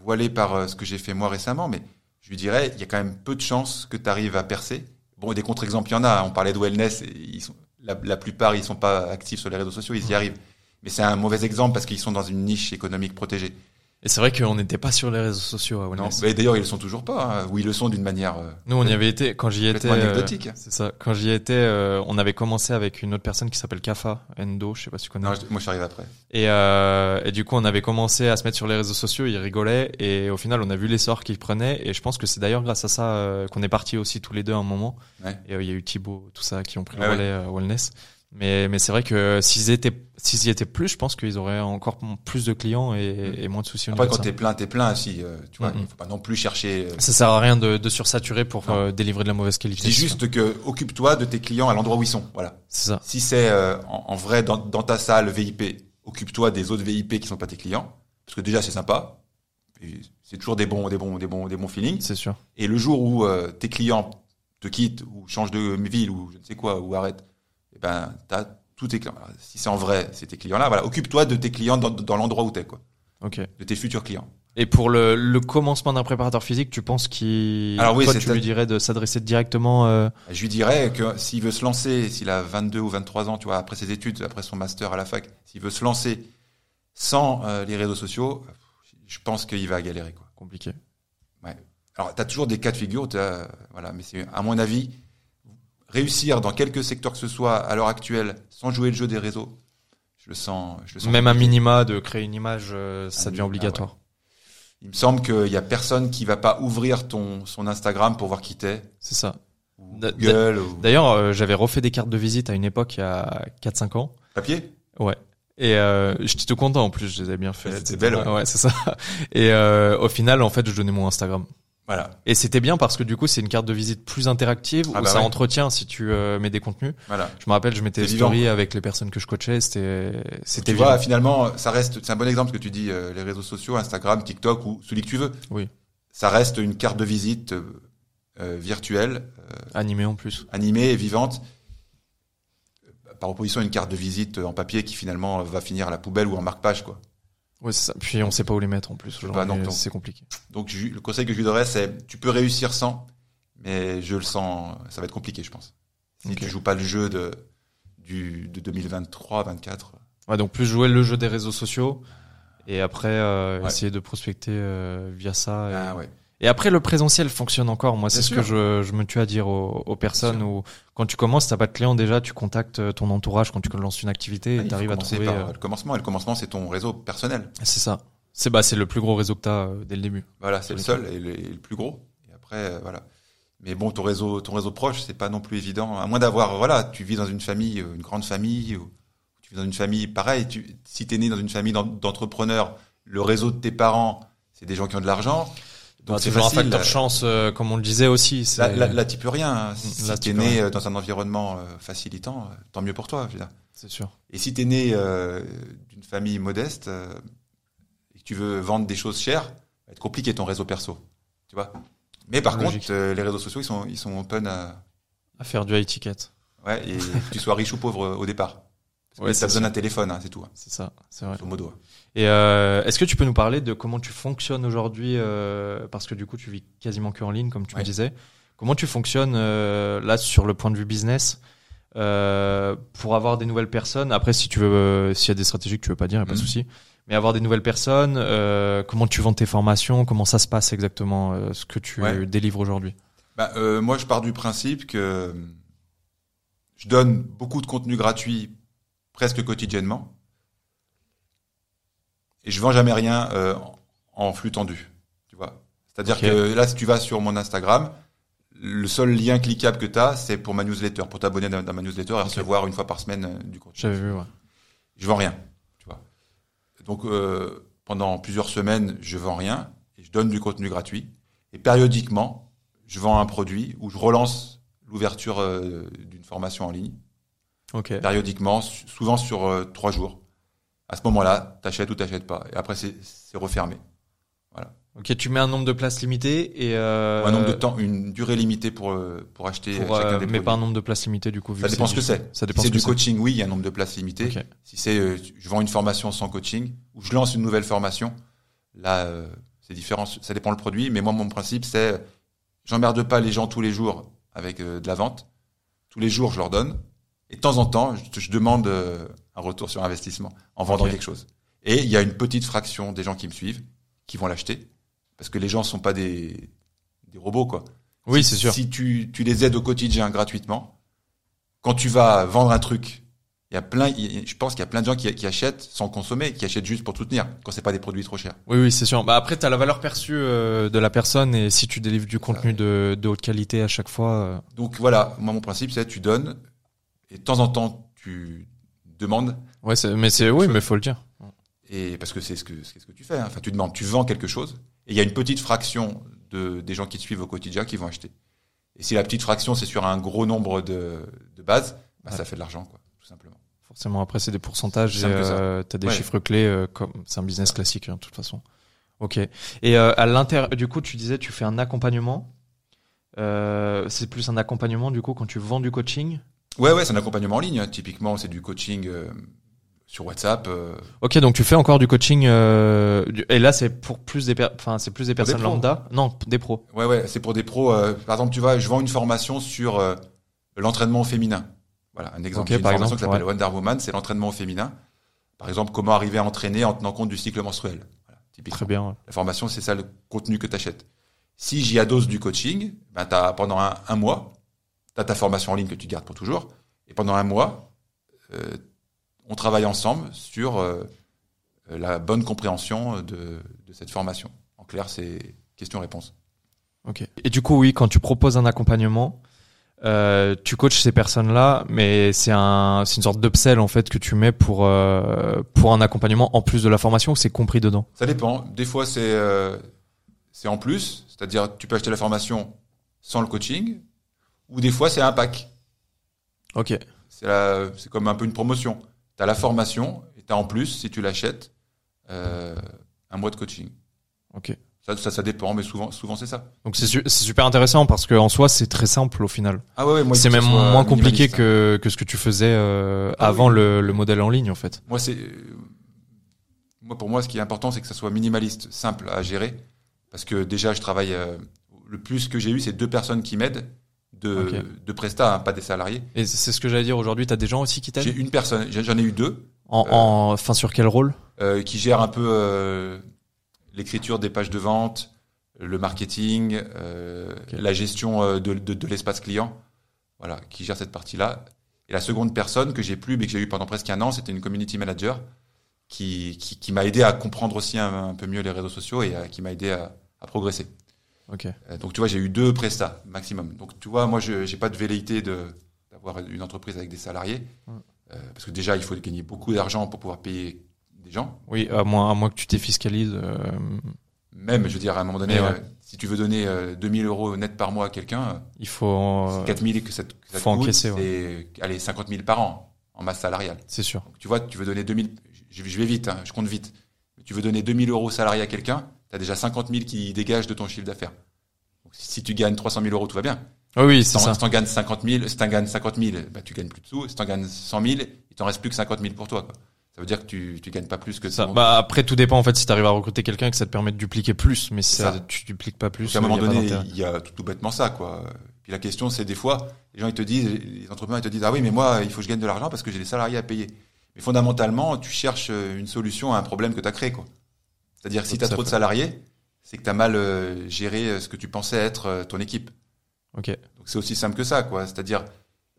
voilé par ce que j'ai fait moi récemment, mais je lui dirais, il y a quand même peu de chances que tu arrives à percer. Bon, des contre-exemples, il y en a. On parlait de wellness, et ils sont, la, la plupart, ils sont pas actifs sur les réseaux sociaux, ils y arrivent. Mais c'est un mauvais exemple parce qu'ils sont dans une niche économique protégée. Et c'est vrai qu'on n'était pas sur les réseaux sociaux à Non, mais d'ailleurs ils le sont toujours pas. hein. Ou ils le sont d'une manière. euh, Nous, on y avait été quand j'y étais. euh, anecdotique. c'est ça. Quand j'y étais, euh, on avait commencé avec une autre personne qui s'appelle Kafa Endo. Je sais pas si tu connais. Non, moi je suis arrivé après. Et, euh, et du coup, on avait commencé à se mettre sur les réseaux sociaux. Ils rigolaient et au final, on a vu l'essor qu'ils prenaient. Et je pense que c'est d'ailleurs grâce à ça euh, qu'on est partis aussi tous les deux à un moment. Ouais. Et il y a eu Thibaut, tout ça, qui ont pris le Ouais, ouais. relais euh, Wellness. Mais, mais c'est vrai que s'ils étaient, s'ils y étaient plus, je pense qu'ils auraient encore plus de clients et, et moins de soucis. Après quand t'es plein, t'es plein. Si euh, tu vois, Mhm. il faut pas non plus chercher. euh, Ça sert à rien de, de sursaturer pour euh, délivrer de la mauvaise Je qualité. dis juste que occupe-toi de tes clients à l'endroit où ils sont. Voilà. C'est ça. Si c'est euh, en, en vrai dans, dans ta salle VIP, occupe-toi des autres VIP qui sont pas tes clients, parce que déjà c'est sympa. C'est toujours des bons, des bons, des bons, des bons feelings. C'est sûr. Et le jour où tes clients te quittent ou changent de ville ou je ne sais quoi ou arrêtent, eh ben t'as tous tes clients. Alors, Si c'est en vrai, c'est tes clients là. Voilà, occupe-toi de tes clients dans, dans l'endroit où t'es quoi, Ok. de tes futurs clients. Et pour le, le commencement d'un préparateur physique, tu penses qu'il, Alors oui, toi, tu lui dirais de s'adresser directement, euh, Je lui dirais que s'il veut se lancer, s'il a 22 ou 23 ans, tu vois, après ses études, après son master à la fac, s'il veut se lancer sans euh, les réseaux sociaux, je pense qu'il va galérer quoi. compliqué. Alors, tu as toujours des cas de figure, t'as- voilà, mais c'est à mon avis réussir dans quelque secteur que ce soit à l'heure actuelle sans jouer le jeu des réseaux. Je le sens, je le sens. Même un minima de créer une image, euh, ça Un devient minima, obligatoire. Il me semble qu'il y a personne qui va pas ouvrir ton son Instagram pour voir qui t'es C'est ça. ou D'ailleurs, euh, j'avais refait des cartes de visite à une époque, il y a 4-5 ans. papier? Et euh, j'étais tout content en plus, je les ai bien fait. Ouais, c'était belle, ouais. c'est ça. [LAUGHS] Et euh, au final, en fait, je donnais mon Instagram. Voilà, Et c'était bien parce que du coup, c'est une carte de visite plus interactive Ah où bah ça ouais. entretient si tu euh, mets des contenus. voilà. Je me rappelle, je mettais des vivant. avec les personnes que je coachais. C'était, c'était Tu vois, finalement, ça reste, c'est un bon exemple ce que tu dis, euh, les réseaux sociaux, Instagram, TikTok ou celui que tu veux. Oui. Ça reste une carte de visite euh, euh, virtuelle, animé en plus. animée et vivante, euh, par opposition à une carte de visite en papier qui finalement va finir à la poubelle ou en marque-page, quoi. Ouais, ça. Puis on sait pas où les mettre en plus. pas, Aujourd'hui, donc, c'est compliqué. Donc je- le conseil que je lui donnerais, c'est tu peux réussir sans, mais je le sens, ça va être compliqué, je pense. Si tu joues pas le jeu de du de 2023, 24. Ouais, donc plus jouer le jeu des réseaux sociaux et après euh, Ouais. essayer de prospecter euh, via ça. Et, Ah ouais. Et après le présentiel fonctionne encore. Moi, c'est ce sûr. que je, je me tue à dire aux, aux personnes où quand tu commences, t'as pas de client déjà, tu contactes euh, ton entourage quand tu lances une activité Ah, et t'arrives à trouver. par euh, le commencement. Et le commencement, c'est ton réseau personnel. C'est ça. C'est bah c'est le plus gros réseau que t'as euh, dès le début. Voilà, c'est le seul et le, et le plus gros. Et après, euh, voilà. Mais bon, ton réseau, ton réseau proche, c'est pas non plus évident. À moins d'avoir, voilà, tu vis dans une famille, une grande famille, ou tu vis dans une famille, pareil. Tu, si t'es né dans une famille d'en- d'entrepreneurs, le réseau de tes parents, c'est des gens qui ont de l'argent. Donc Bah, c'est toujours un facteur chance, euh, comme on le disait aussi. Là, là, là, tu peux rien. Si tu peux né rien. euh, dans un environnement euh, facilitant, euh, tant mieux pour toi. C'est sûr. Et si t'es né euh, d'une famille modeste euh, et que tu veux vendre des choses chères, va être compliqué ton réseau perso. Tu vois. Mais par Logique. contre, euh, les réseaux sociaux, ils sont, ils sont open à, À faire du high ticket. ouais, et que tu sois riche ou pauvre euh, au départ. Ouais, c'est besoin d'un téléphone, hein, c'est tout. hein, C'est ça. C'est vrai. modo. Et euh, est-ce que tu peux nous parler de comment tu fonctionnes aujourd'hui euh, Parce que du coup, tu vis quasiment que en ligne, comme tu me disais. Comment tu fonctionnes euh, là sur le point de vue business euh, pour avoir des nouvelles personnes? Après, si tu veux, euh, s'il y a des stratégies que tu veux pas dire, y a pas de Mhm. souci. Mais avoir des nouvelles personnes, euh, comment tu vends tes formations? Comment ça se passe exactement euh, ce que tu Ouais. délivres aujourd'hui? Bah, euh, moi, je pars du principe que je donne beaucoup de contenu gratuit presque quotidiennement. Et je vends jamais rien euh, en flux tendu. Tu vois. C'est-à-dire que là, si tu vas sur mon Instagram, le seul lien cliquable que tu as, c'est pour ma newsletter, pour t'abonner dans, ma newsletter et recevoir une fois par semaine euh, du contenu. J'avais vu, ouais. Je vends rien. Tu vois. Donc, euh, pendant plusieurs semaines, je vends rien et je donne du contenu gratuit. Et périodiquement, je vends un produit ou je relance l'ouverture d'une formation en ligne. Périodiquement, souvent sur euh, trois jours. À ce moment-là, t'achètes ou t'achètes pas. Et après, c'est refermé. Ok, tu mets un nombre de places limité et euh, un nombre de temps, une durée limitée pour, euh, pour acheter pour, chacun des mais produits. pas un nombre de places limité du coup. vu Ça dépend c'est ce que du- c'est. Ça Si dépend c'est du coaching, oui, il y a un nombre de places limité. Ok. Si c'est, euh, je vends une formation sans coaching ou je lance une nouvelle formation, là, euh, c'est différent. Ça dépend le produit. Mais moi, mon principe, c'est, j'emmerde pas les gens tous les jours avec de la vente. Tous les jours, je leur donne. Et de temps en temps, je, je demande euh, un retour sur investissement en vendant quelque chose. Et il y a une petite fraction des gens qui me suivent qui vont l'acheter. Parce que les gens sont pas des, des robots, quoi. Oui, Si- c'est sûr. Si tu, tu les aides au quotidien gratuitement, quand tu vas vendre un truc, il y a plein, je pense qu'il y a plein de gens qui, qui achètent sans consommer, qui achètent juste pour te soutenir, quand c'est pas des produits trop chers. Oui, oui, c'est sûr. Bah après, t'as la valeur perçue euh, de la personne et si tu délivres du contenu de, de haute qualité à chaque fois. euh, Donc voilà, moi mon principe c'est tu donnes et de temps en temps tu demandes Ouais, mais c'est oui, chose. mais faut le dire. et parce que c'est ce que c'est ce que tu fais. hein. Enfin tu demandes, tu vends quelque chose et il y a une petite fraction de des gens qui te suivent au quotidien qui vont acheter. Et si la petite fraction c'est sur un gros nombre de de bases, bah, Ouais. ça fait de l'argent quoi, tout simplement. Forcément, après, c'est des pourcentages. Ça. euh, T'as des Ouais. chiffres clés, euh, comme c'est un business classique, hein, de toute façon. Ok. Et euh, à l'intérieur, du coup, tu disais, tu fais un accompagnement. C'est plus un accompagnement, du coup, quand tu vends du coaching. Ouais ouais, c'est un accompagnement en ligne. hein. Typiquement c'est du coaching euh, sur WhatsApp. euh, Ok, donc tu fais encore du coaching. euh, du- et là, c'est pour plus des, enfin, c'est plus des personnes lambda? Non, des pros. Ouais, ouais, c'est pour des pros. euh, par exemple, tu vois, je vends une formation sur euh, l'entraînement féminin. Voilà, un exemple. Ok, J'ai une par formation exemple, qui s'appelle Wonder Woman, c'est l'entraînement féminin. Par exemple, comment arriver à entraîner en tenant compte du cycle menstruel. Voilà, typiquement. Très bien. ouais. La formation, c'est ça le contenu que tu achètes. Si j'y adose du coaching, ben t'as pendant un, un mois, tu as ta formation en ligne que tu gardes pour toujours. Et pendant un mois, euh, on travaille ensemble sur euh, euh, la bonne compréhension de, de cette formation. En clair, c'est question-réponse. Ok. Et du coup, oui, quand tu proposes un accompagnement, euh, tu coaches ces personnes-là, mais c'est un, c'est une sorte d'upsell en fait que tu mets pour euh, pour un accompagnement en plus de la formation ou c'est compris dedans? Ça dépend. Des fois, c'est euh, c'est en plus, c'est-à-dire tu peux acheter la formation sans le coaching, ou des fois c'est un pack. Ok. C'est la- c'est comme un peu une promotion. Tu as la formation et tu as en plus, si tu l'achètes, euh, un mois de coaching. Ok. Ça, ça, ça dépend, mais souvent, souvent c'est ça. Donc c'est su- c'est super intéressant parce que en soi c'est très simple au final. Ah ouais, ouais, moi, il C'est même moins compliqué hein. que que ce que tu faisais euh, Ah avant oui. le, le modèle en ligne en fait. Moi, c'est euh, moi pour moi, ce qui est important, c'est que ça soit minimaliste, simple à gérer, parce que déjà, je travaille. euh, le plus que j'ai eu, c'est deux personnes qui m'aident, de de prestat, hein, pas des salariés. Et c'est ce que j'allais dire aujourd'hui. T'as des gens aussi qui J'ai t'aident. une personne, j'ai- j'en ai eu deux, En, en, enfin sur quel rôle? euh, qui gèrent un peu euh, l'écriture des pages de vente, le marketing, euh, la gestion euh, de, de, de l'espace client, voilà, qui gère cette partie-là. Et la seconde personne que j'ai plus, mais que j'ai eu pendant presque un an, c'était une community manager qui, qui, qui m'a aidé à comprendre aussi un, un peu mieux les réseaux sociaux et euh, qui m'a aidé à, à progresser. Euh, donc tu vois, j'ai eu deux prestats maximum. Donc tu vois, moi, je j'ai pas de velléité de d'avoir une entreprise avec des salariés, Ouais. Euh, parce que déjà, il faut gagner beaucoup d'argent pour pouvoir payer des gens. Oui, à moins à moins que tu défiscalises. euh, Même, je veux dire, à un moment donné, ouais. euh, si tu veux donner euh, 2000 euros net par mois à quelqu'un, il faut. euh, 4000 que ça, te- que ça te faut coûte, encaisser, c'est allez, 50 000 par an en masse salariale. c'est sûr. Donc, tu vois, tu veux donner 2000, je, je vais vite, hein, je compte vite. Tu veux donner 2000 euros salariés à quelqu'un, tu as déjà 50 000 qui dégagent de ton chiffre d'affaires. Si tu gagnes 300 000 euros, tout va bien. Oui, oui, c'est ça. si t'en gagnes 50 000, si t'en gagnes 50 000, bah, tu gagnes plus de sous. Si t'en gagnes 100 000, il t'en reste plus que 50 000 pour toi. Quoi. Ça veut dire que tu, tu gagnes pas plus que Ça, bah après tout dépend en fait si t'arrives à recruter quelqu'un et que ça te permet de dupliquer plus, mais si ça, ça. tu dupliques pas plus, Donc, à un moment donné, il y a tout, tout bêtement ça, quoi. Puis la question, c'est des fois, les gens ils te disent, les entrepreneurs ils te disent, ah oui, mais moi, il faut que je gagne de l'argent parce que j'ai des salariés à payer. Mais fondamentalement, tu cherches une solution à un problème que tu as créé, quoi. C'est-à-dire si tu as trop de salariés, c'est que tu as mal euh, géré euh, ce que tu pensais être euh, ton équipe. Ok. Donc c'est aussi simple que ça, quoi. C'est-à-dire,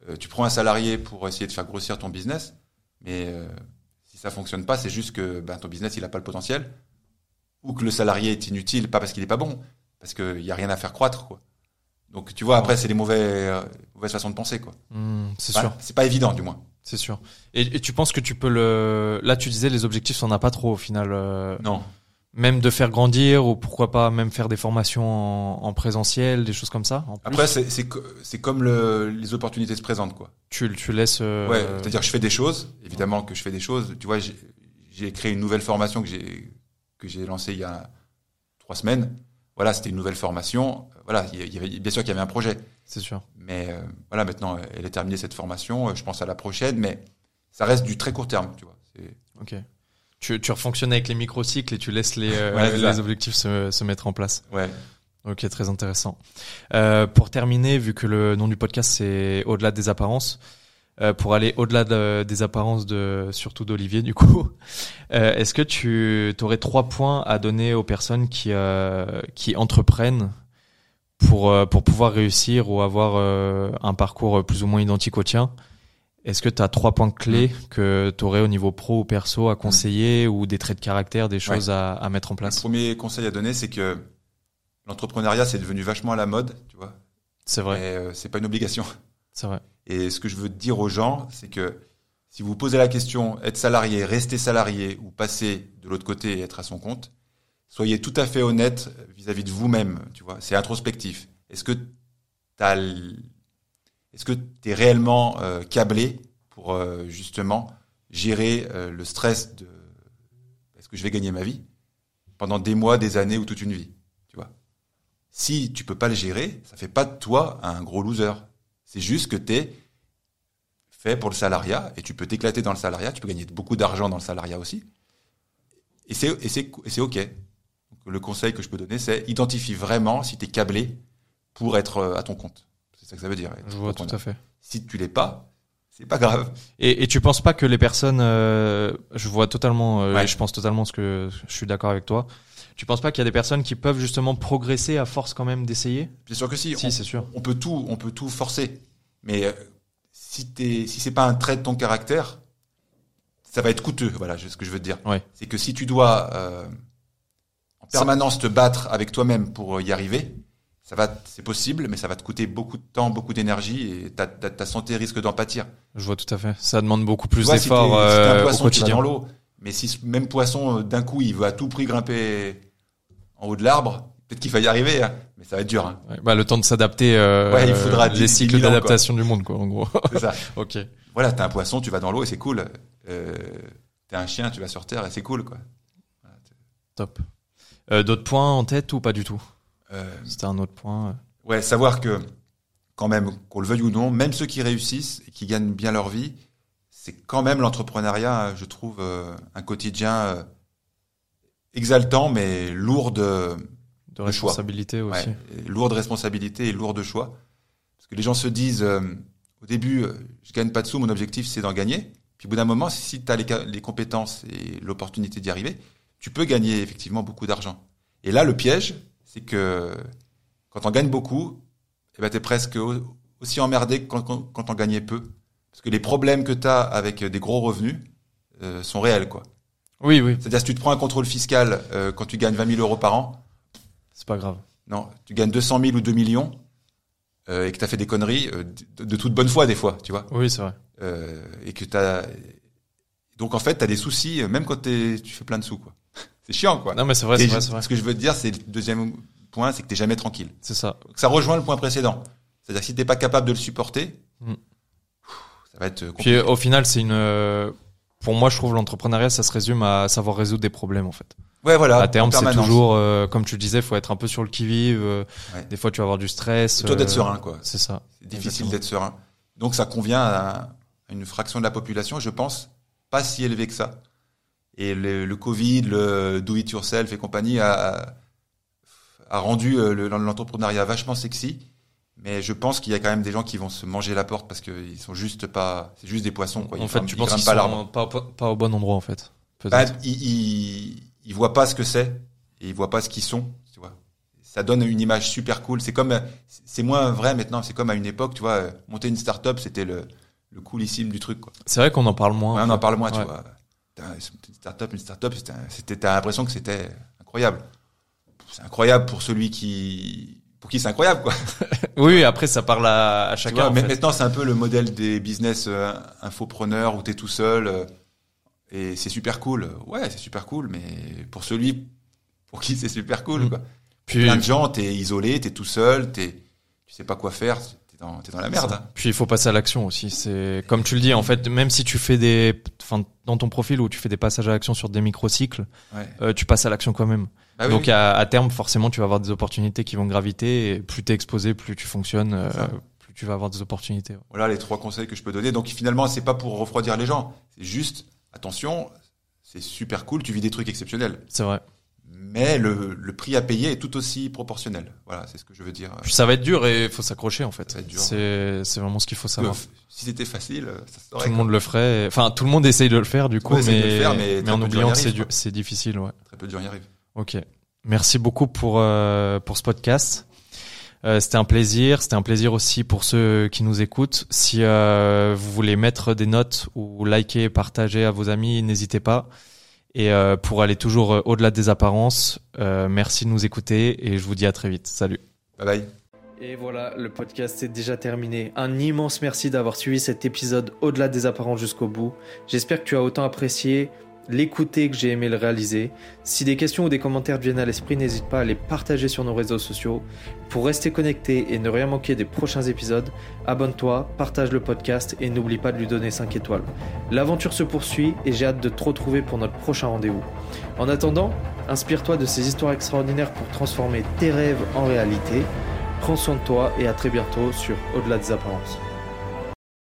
euh, tu prends un salarié pour essayer de faire grossir ton business, mais euh, si ça fonctionne pas, c'est juste que ben, ton business il a pas le potentiel, ou que le salarié est inutile, pas parce qu'il est pas bon, parce qu'il y a rien à faire croître, quoi. Donc tu vois, après c'est les mauvais, mauvaises façons de penser, quoi. Hmm, c'est sûr, C'est pas évident, du moins. c'est sûr. Et, et tu penses que tu peux le, là tu disais les objectifs, t'en as pas trop au final, Non. Même de faire grandir ou pourquoi pas même faire des formations en, en présentiel, des choses comme ça. En Après c'est c'est co- c'est comme le, les opportunités se présentent, quoi. tu tu laisses. euh, Ouais, c'est-à-dire que je fais des choses, évidemment que je fais des choses. Tu vois, j'ai- créé une nouvelle formation que j'ai que j'ai lancée il y a trois semaines. Voilà, c'était une nouvelle formation. Voilà, il y avait bien sûr qu'il y avait un projet, c'est sûr. mais euh, voilà, maintenant elle est terminée cette formation. Je pense à la prochaine, mais ça reste du très court terme, tu vois. Ok. Tu tu fonctionnes avec les microcycles et tu laisses les euh, Ouais, les objectifs se se mettre en place. Ouais. Ok, très intéressant. Euh, pour terminer, vu que le nom du podcast c'est au-delà des apparences, euh, pour aller au-delà de- des apparences de surtout d'Olivier du coup. [LAUGHS] Euh, Est-ce que tu aurais trois points à donner aux personnes qui qui entreprennent pour pour pouvoir réussir ou avoir un parcours plus ou moins identique au tien? Est-ce que tu as trois points clés que tu aurais au niveau pro ou perso à conseiller ou des traits de caractère, des choses à, à mettre en Le place premier conseil à donner, c'est que l'entrepreneuriat, c'est devenu vachement à la mode, tu vois. C'est vrai, euh, c'est pas une obligation. c'est vrai. Et ce que je veux dire aux gens, c'est que si vous posez la question être salarié, rester salarié ou passer de l'autre côté et être à son compte, soyez tout à fait honnête vis-à-vis de vous-même, tu vois. C'est introspectif. Est-ce que t'as l- est-ce que tu es réellement euh, câblé pour euh, justement gérer euh, le stress de est-ce que je vais gagner ma vie pendant des mois, des années ou toute une vie, tu vois? Si tu peux pas le gérer, ça fait pas de toi un gros loser. C'est juste que tu es fait pour le salariat et tu peux t'éclater dans le salariat, tu peux gagner beaucoup d'argent dans le salariat aussi. Et c'est et c'est et c'est OK. Le conseil que je peux donner c'est identifie vraiment si tu es câblé pour être à ton compte. C'est ça que ça veut dire. Je vois tout à fait. Si tu l'es pas, c'est pas grave. Et, et tu penses pas que les personnes, euh, je vois totalement, euh, Ouais. je pense totalement ce que je suis d'accord avec toi. Tu penses pas qu'il y a des personnes qui peuvent justement progresser à force quand même d'essayer? Bien sûr que si. Si, c'est sûr. on peut tout, on peut tout forcer. Mais euh, si t'es, si c'est pas un trait de ton caractère, ça va être coûteux. Voilà, c'est ce que je veux te dire. Ouais. C'est que si tu dois en permanence te battre avec toi-même pour y arriver, ça va, c'est possible, mais ça va te coûter beaucoup de temps, beaucoup d'énergie et ta, ta, ta santé risque d'en pâtir. Je vois tout à fait. Ça demande beaucoup plus si d'efforts si un euh, au poisson, tu vas quotidien. dans l'eau. Mais si ce même poisson, euh, d'un coup, il veut à tout prix grimper en haut de l'arbre, peut-être qu'il va y arriver, hein, mais ça va être dur. Hein. Ouais, bah, le temps de s'adapter euh, Ouais, il faudra les 10 cycles 000 ans, d'adaptation du monde, quoi, en gros. C'est ça. [LAUGHS] ok. Voilà, t'es un poisson, tu vas dans l'eau et c'est cool. Euh, t'es un chien, tu vas sur terre et c'est cool, quoi. Top. Euh, D'autres points en tête ou pas du tout? C'était un autre point. euh. ouais, savoir que, quand même, qu'on le veuille ou non, même ceux qui réussissent et qui gagnent bien leur vie, c'est quand même l'entrepreneuriat, euh, je trouve, euh, un quotidien euh, exaltant, mais lourd de, de choix. responsabilité aussi. ouais, lourd de responsabilité et lourd de choix. Parce que les gens se disent, euh, au début, euh, je gagne pas de sous, mon objectif c'est d'en gagner. Puis au bout d'un moment, si tu as les compétences et l'opportunité d'y arriver, tu peux gagner effectivement beaucoup d'argent. Et là, le piège, c'est que quand on gagne beaucoup, eh ben, tu es presque au- aussi emmerdé que quand, quand, quand on gagnait peu. Parce que les problèmes que tu as avec des gros revenus euh, sont réels. quoi. Oui, oui, C'est-à-dire si tu te prends un contrôle fiscal euh, quand tu gagnes 20 000 euros par an, c'est pas grave. non, tu gagnes 200 000 ou 2 millions euh, et que tu as fait des conneries euh, de, de toute bonne foi des fois, tu vois. Oui, c'est vrai. Euh, et que tu as donc en fait, tu as des soucis euh, même quand t'es- tu fais plein de sous quoi. C'est chiant quoi. Non, mais c'est vrai, c'est vrai, c'est vrai. ce que je veux te dire, c'est le deuxième point, c'est que t'es jamais tranquille. C'est ça. Ça rejoint le point précédent. C'est-à-dire que si t'es pas capable de le supporter, Mm. ça va être euh, Puis compliqué. euh, au final, c'est une. euh, Pour moi, je trouve l'entrepreneuriat, ça se résume à savoir résoudre des problèmes en fait. ouais, voilà. à terme, c'est toujours, euh, comme tu le disais, faut être un peu sur le qui-vive. euh, Ouais. Des fois, tu vas avoir du stress. C'est toi d'être euh, serein quoi. C'est ça. C'est difficile d'être serein. Donc ça convient à à une fraction de la population, je pense, pas si élevée que ça. Et le, le Covid, le do it yourself et compagnie a, a rendu euh, le- l'entrepreneuriat vachement sexy. Mais je pense qu'il y a quand même des gens qui vont se manger la porte parce qu'ils sont juste pas, c'est juste des poissons quoi. Ils En fait, tu penses qu'ils sont pas, pas, pas au bon endroit en fait. Bah, ils, ils, ils voient pas ce que c'est et ils voient pas ce qu'ils sont, tu vois. Ça donne une image super cool. C'est comme, c'est moins vrai maintenant. C'est comme à une époque, tu vois, euh, monter une start-up, c'était le, le coolissime du truc. C'est vrai qu'on en parle moins. Ouais, en on en parle moins, tu Ouais. vois. Une start-up, une start-up, c'était, t'as l'impression que c'était incroyable. C'est incroyable pour celui qui, pour qui c'est incroyable, quoi. [LAUGHS] Oui, après, ça parle à, chacun. vois, en mais fait. maintenant, c'est un peu le modèle des business euh, infopreneurs où t'es tout seul euh, et c'est super cool. Ouais, c'est super cool, mais pour celui pour qui c'est super cool, Mm. quoi. Puis, Plein de gens, t'es isolé, t'es tout seul, t'es, tu sais pas quoi faire, t'es dans, t'es dans la merde. Puis il faut passer à l'action aussi. C'est comme tu le dis en fait, même si tu fais des, enfin dans ton profil où tu fais des passages à l'action sur des microcycles, Ouais. euh, tu passes à l'action quand même. Bah oui, Donc oui. À, à terme, forcément, tu vas avoir des opportunités qui vont graviter. Et plus t'es exposé, plus tu fonctionnes, euh, plus tu vas avoir des opportunités. Voilà les trois conseils que je peux donner. Donc finalement, c'est pas pour refroidir les gens, c'est juste attention, c'est super cool, tu vis des trucs exceptionnels. C'est vrai. Mais le, le, prix à payer est tout aussi proportionnel. Voilà, c'est ce que je veux dire. Puis ça va être dur et il faut s'accrocher en fait. C'est c'est vraiment ce qu'il faut savoir. si c'était facile, ça serait tout le monde le ferait. Enfin, tout le monde essaye de le faire du Tout coup, mais, le faire, mais en oubliant que c'est difficile, ouais. Très peu de gens y arrivent. Ok. Merci beaucoup pour euh, pour ce podcast. Euh, c'était un plaisir. C'était un plaisir aussi pour ceux qui nous écoutent. Si euh, vous voulez mettre des notes ou liker, partager à vos amis, n'hésitez pas. Et euh, pour aller toujours euh, au-delà des apparences, euh, merci de nous écouter et je vous dis à très vite. Salut. Bye bye. Et voilà, le podcast est déjà terminé. Un immense merci d'avoir suivi cet épisode au-delà des apparences jusqu'au bout. J'espère que tu as autant apprécié l'écouter que j'ai aimé le réaliser. Si des questions ou des commentaires viennent à l'esprit, n'hésite pas à les partager sur nos réseaux sociaux. Pour rester connecté et ne rien manquer des prochains épisodes, abonne-toi, partage le podcast et n'oublie pas de lui donner 5 étoiles. L'aventure se poursuit et j'ai hâte de te retrouver pour notre prochain rendez-vous. En attendant, inspire-toi de ces histoires extraordinaires pour transformer tes rêves en réalité. Prends soin de toi et à très bientôt sur Au-delà des apparences.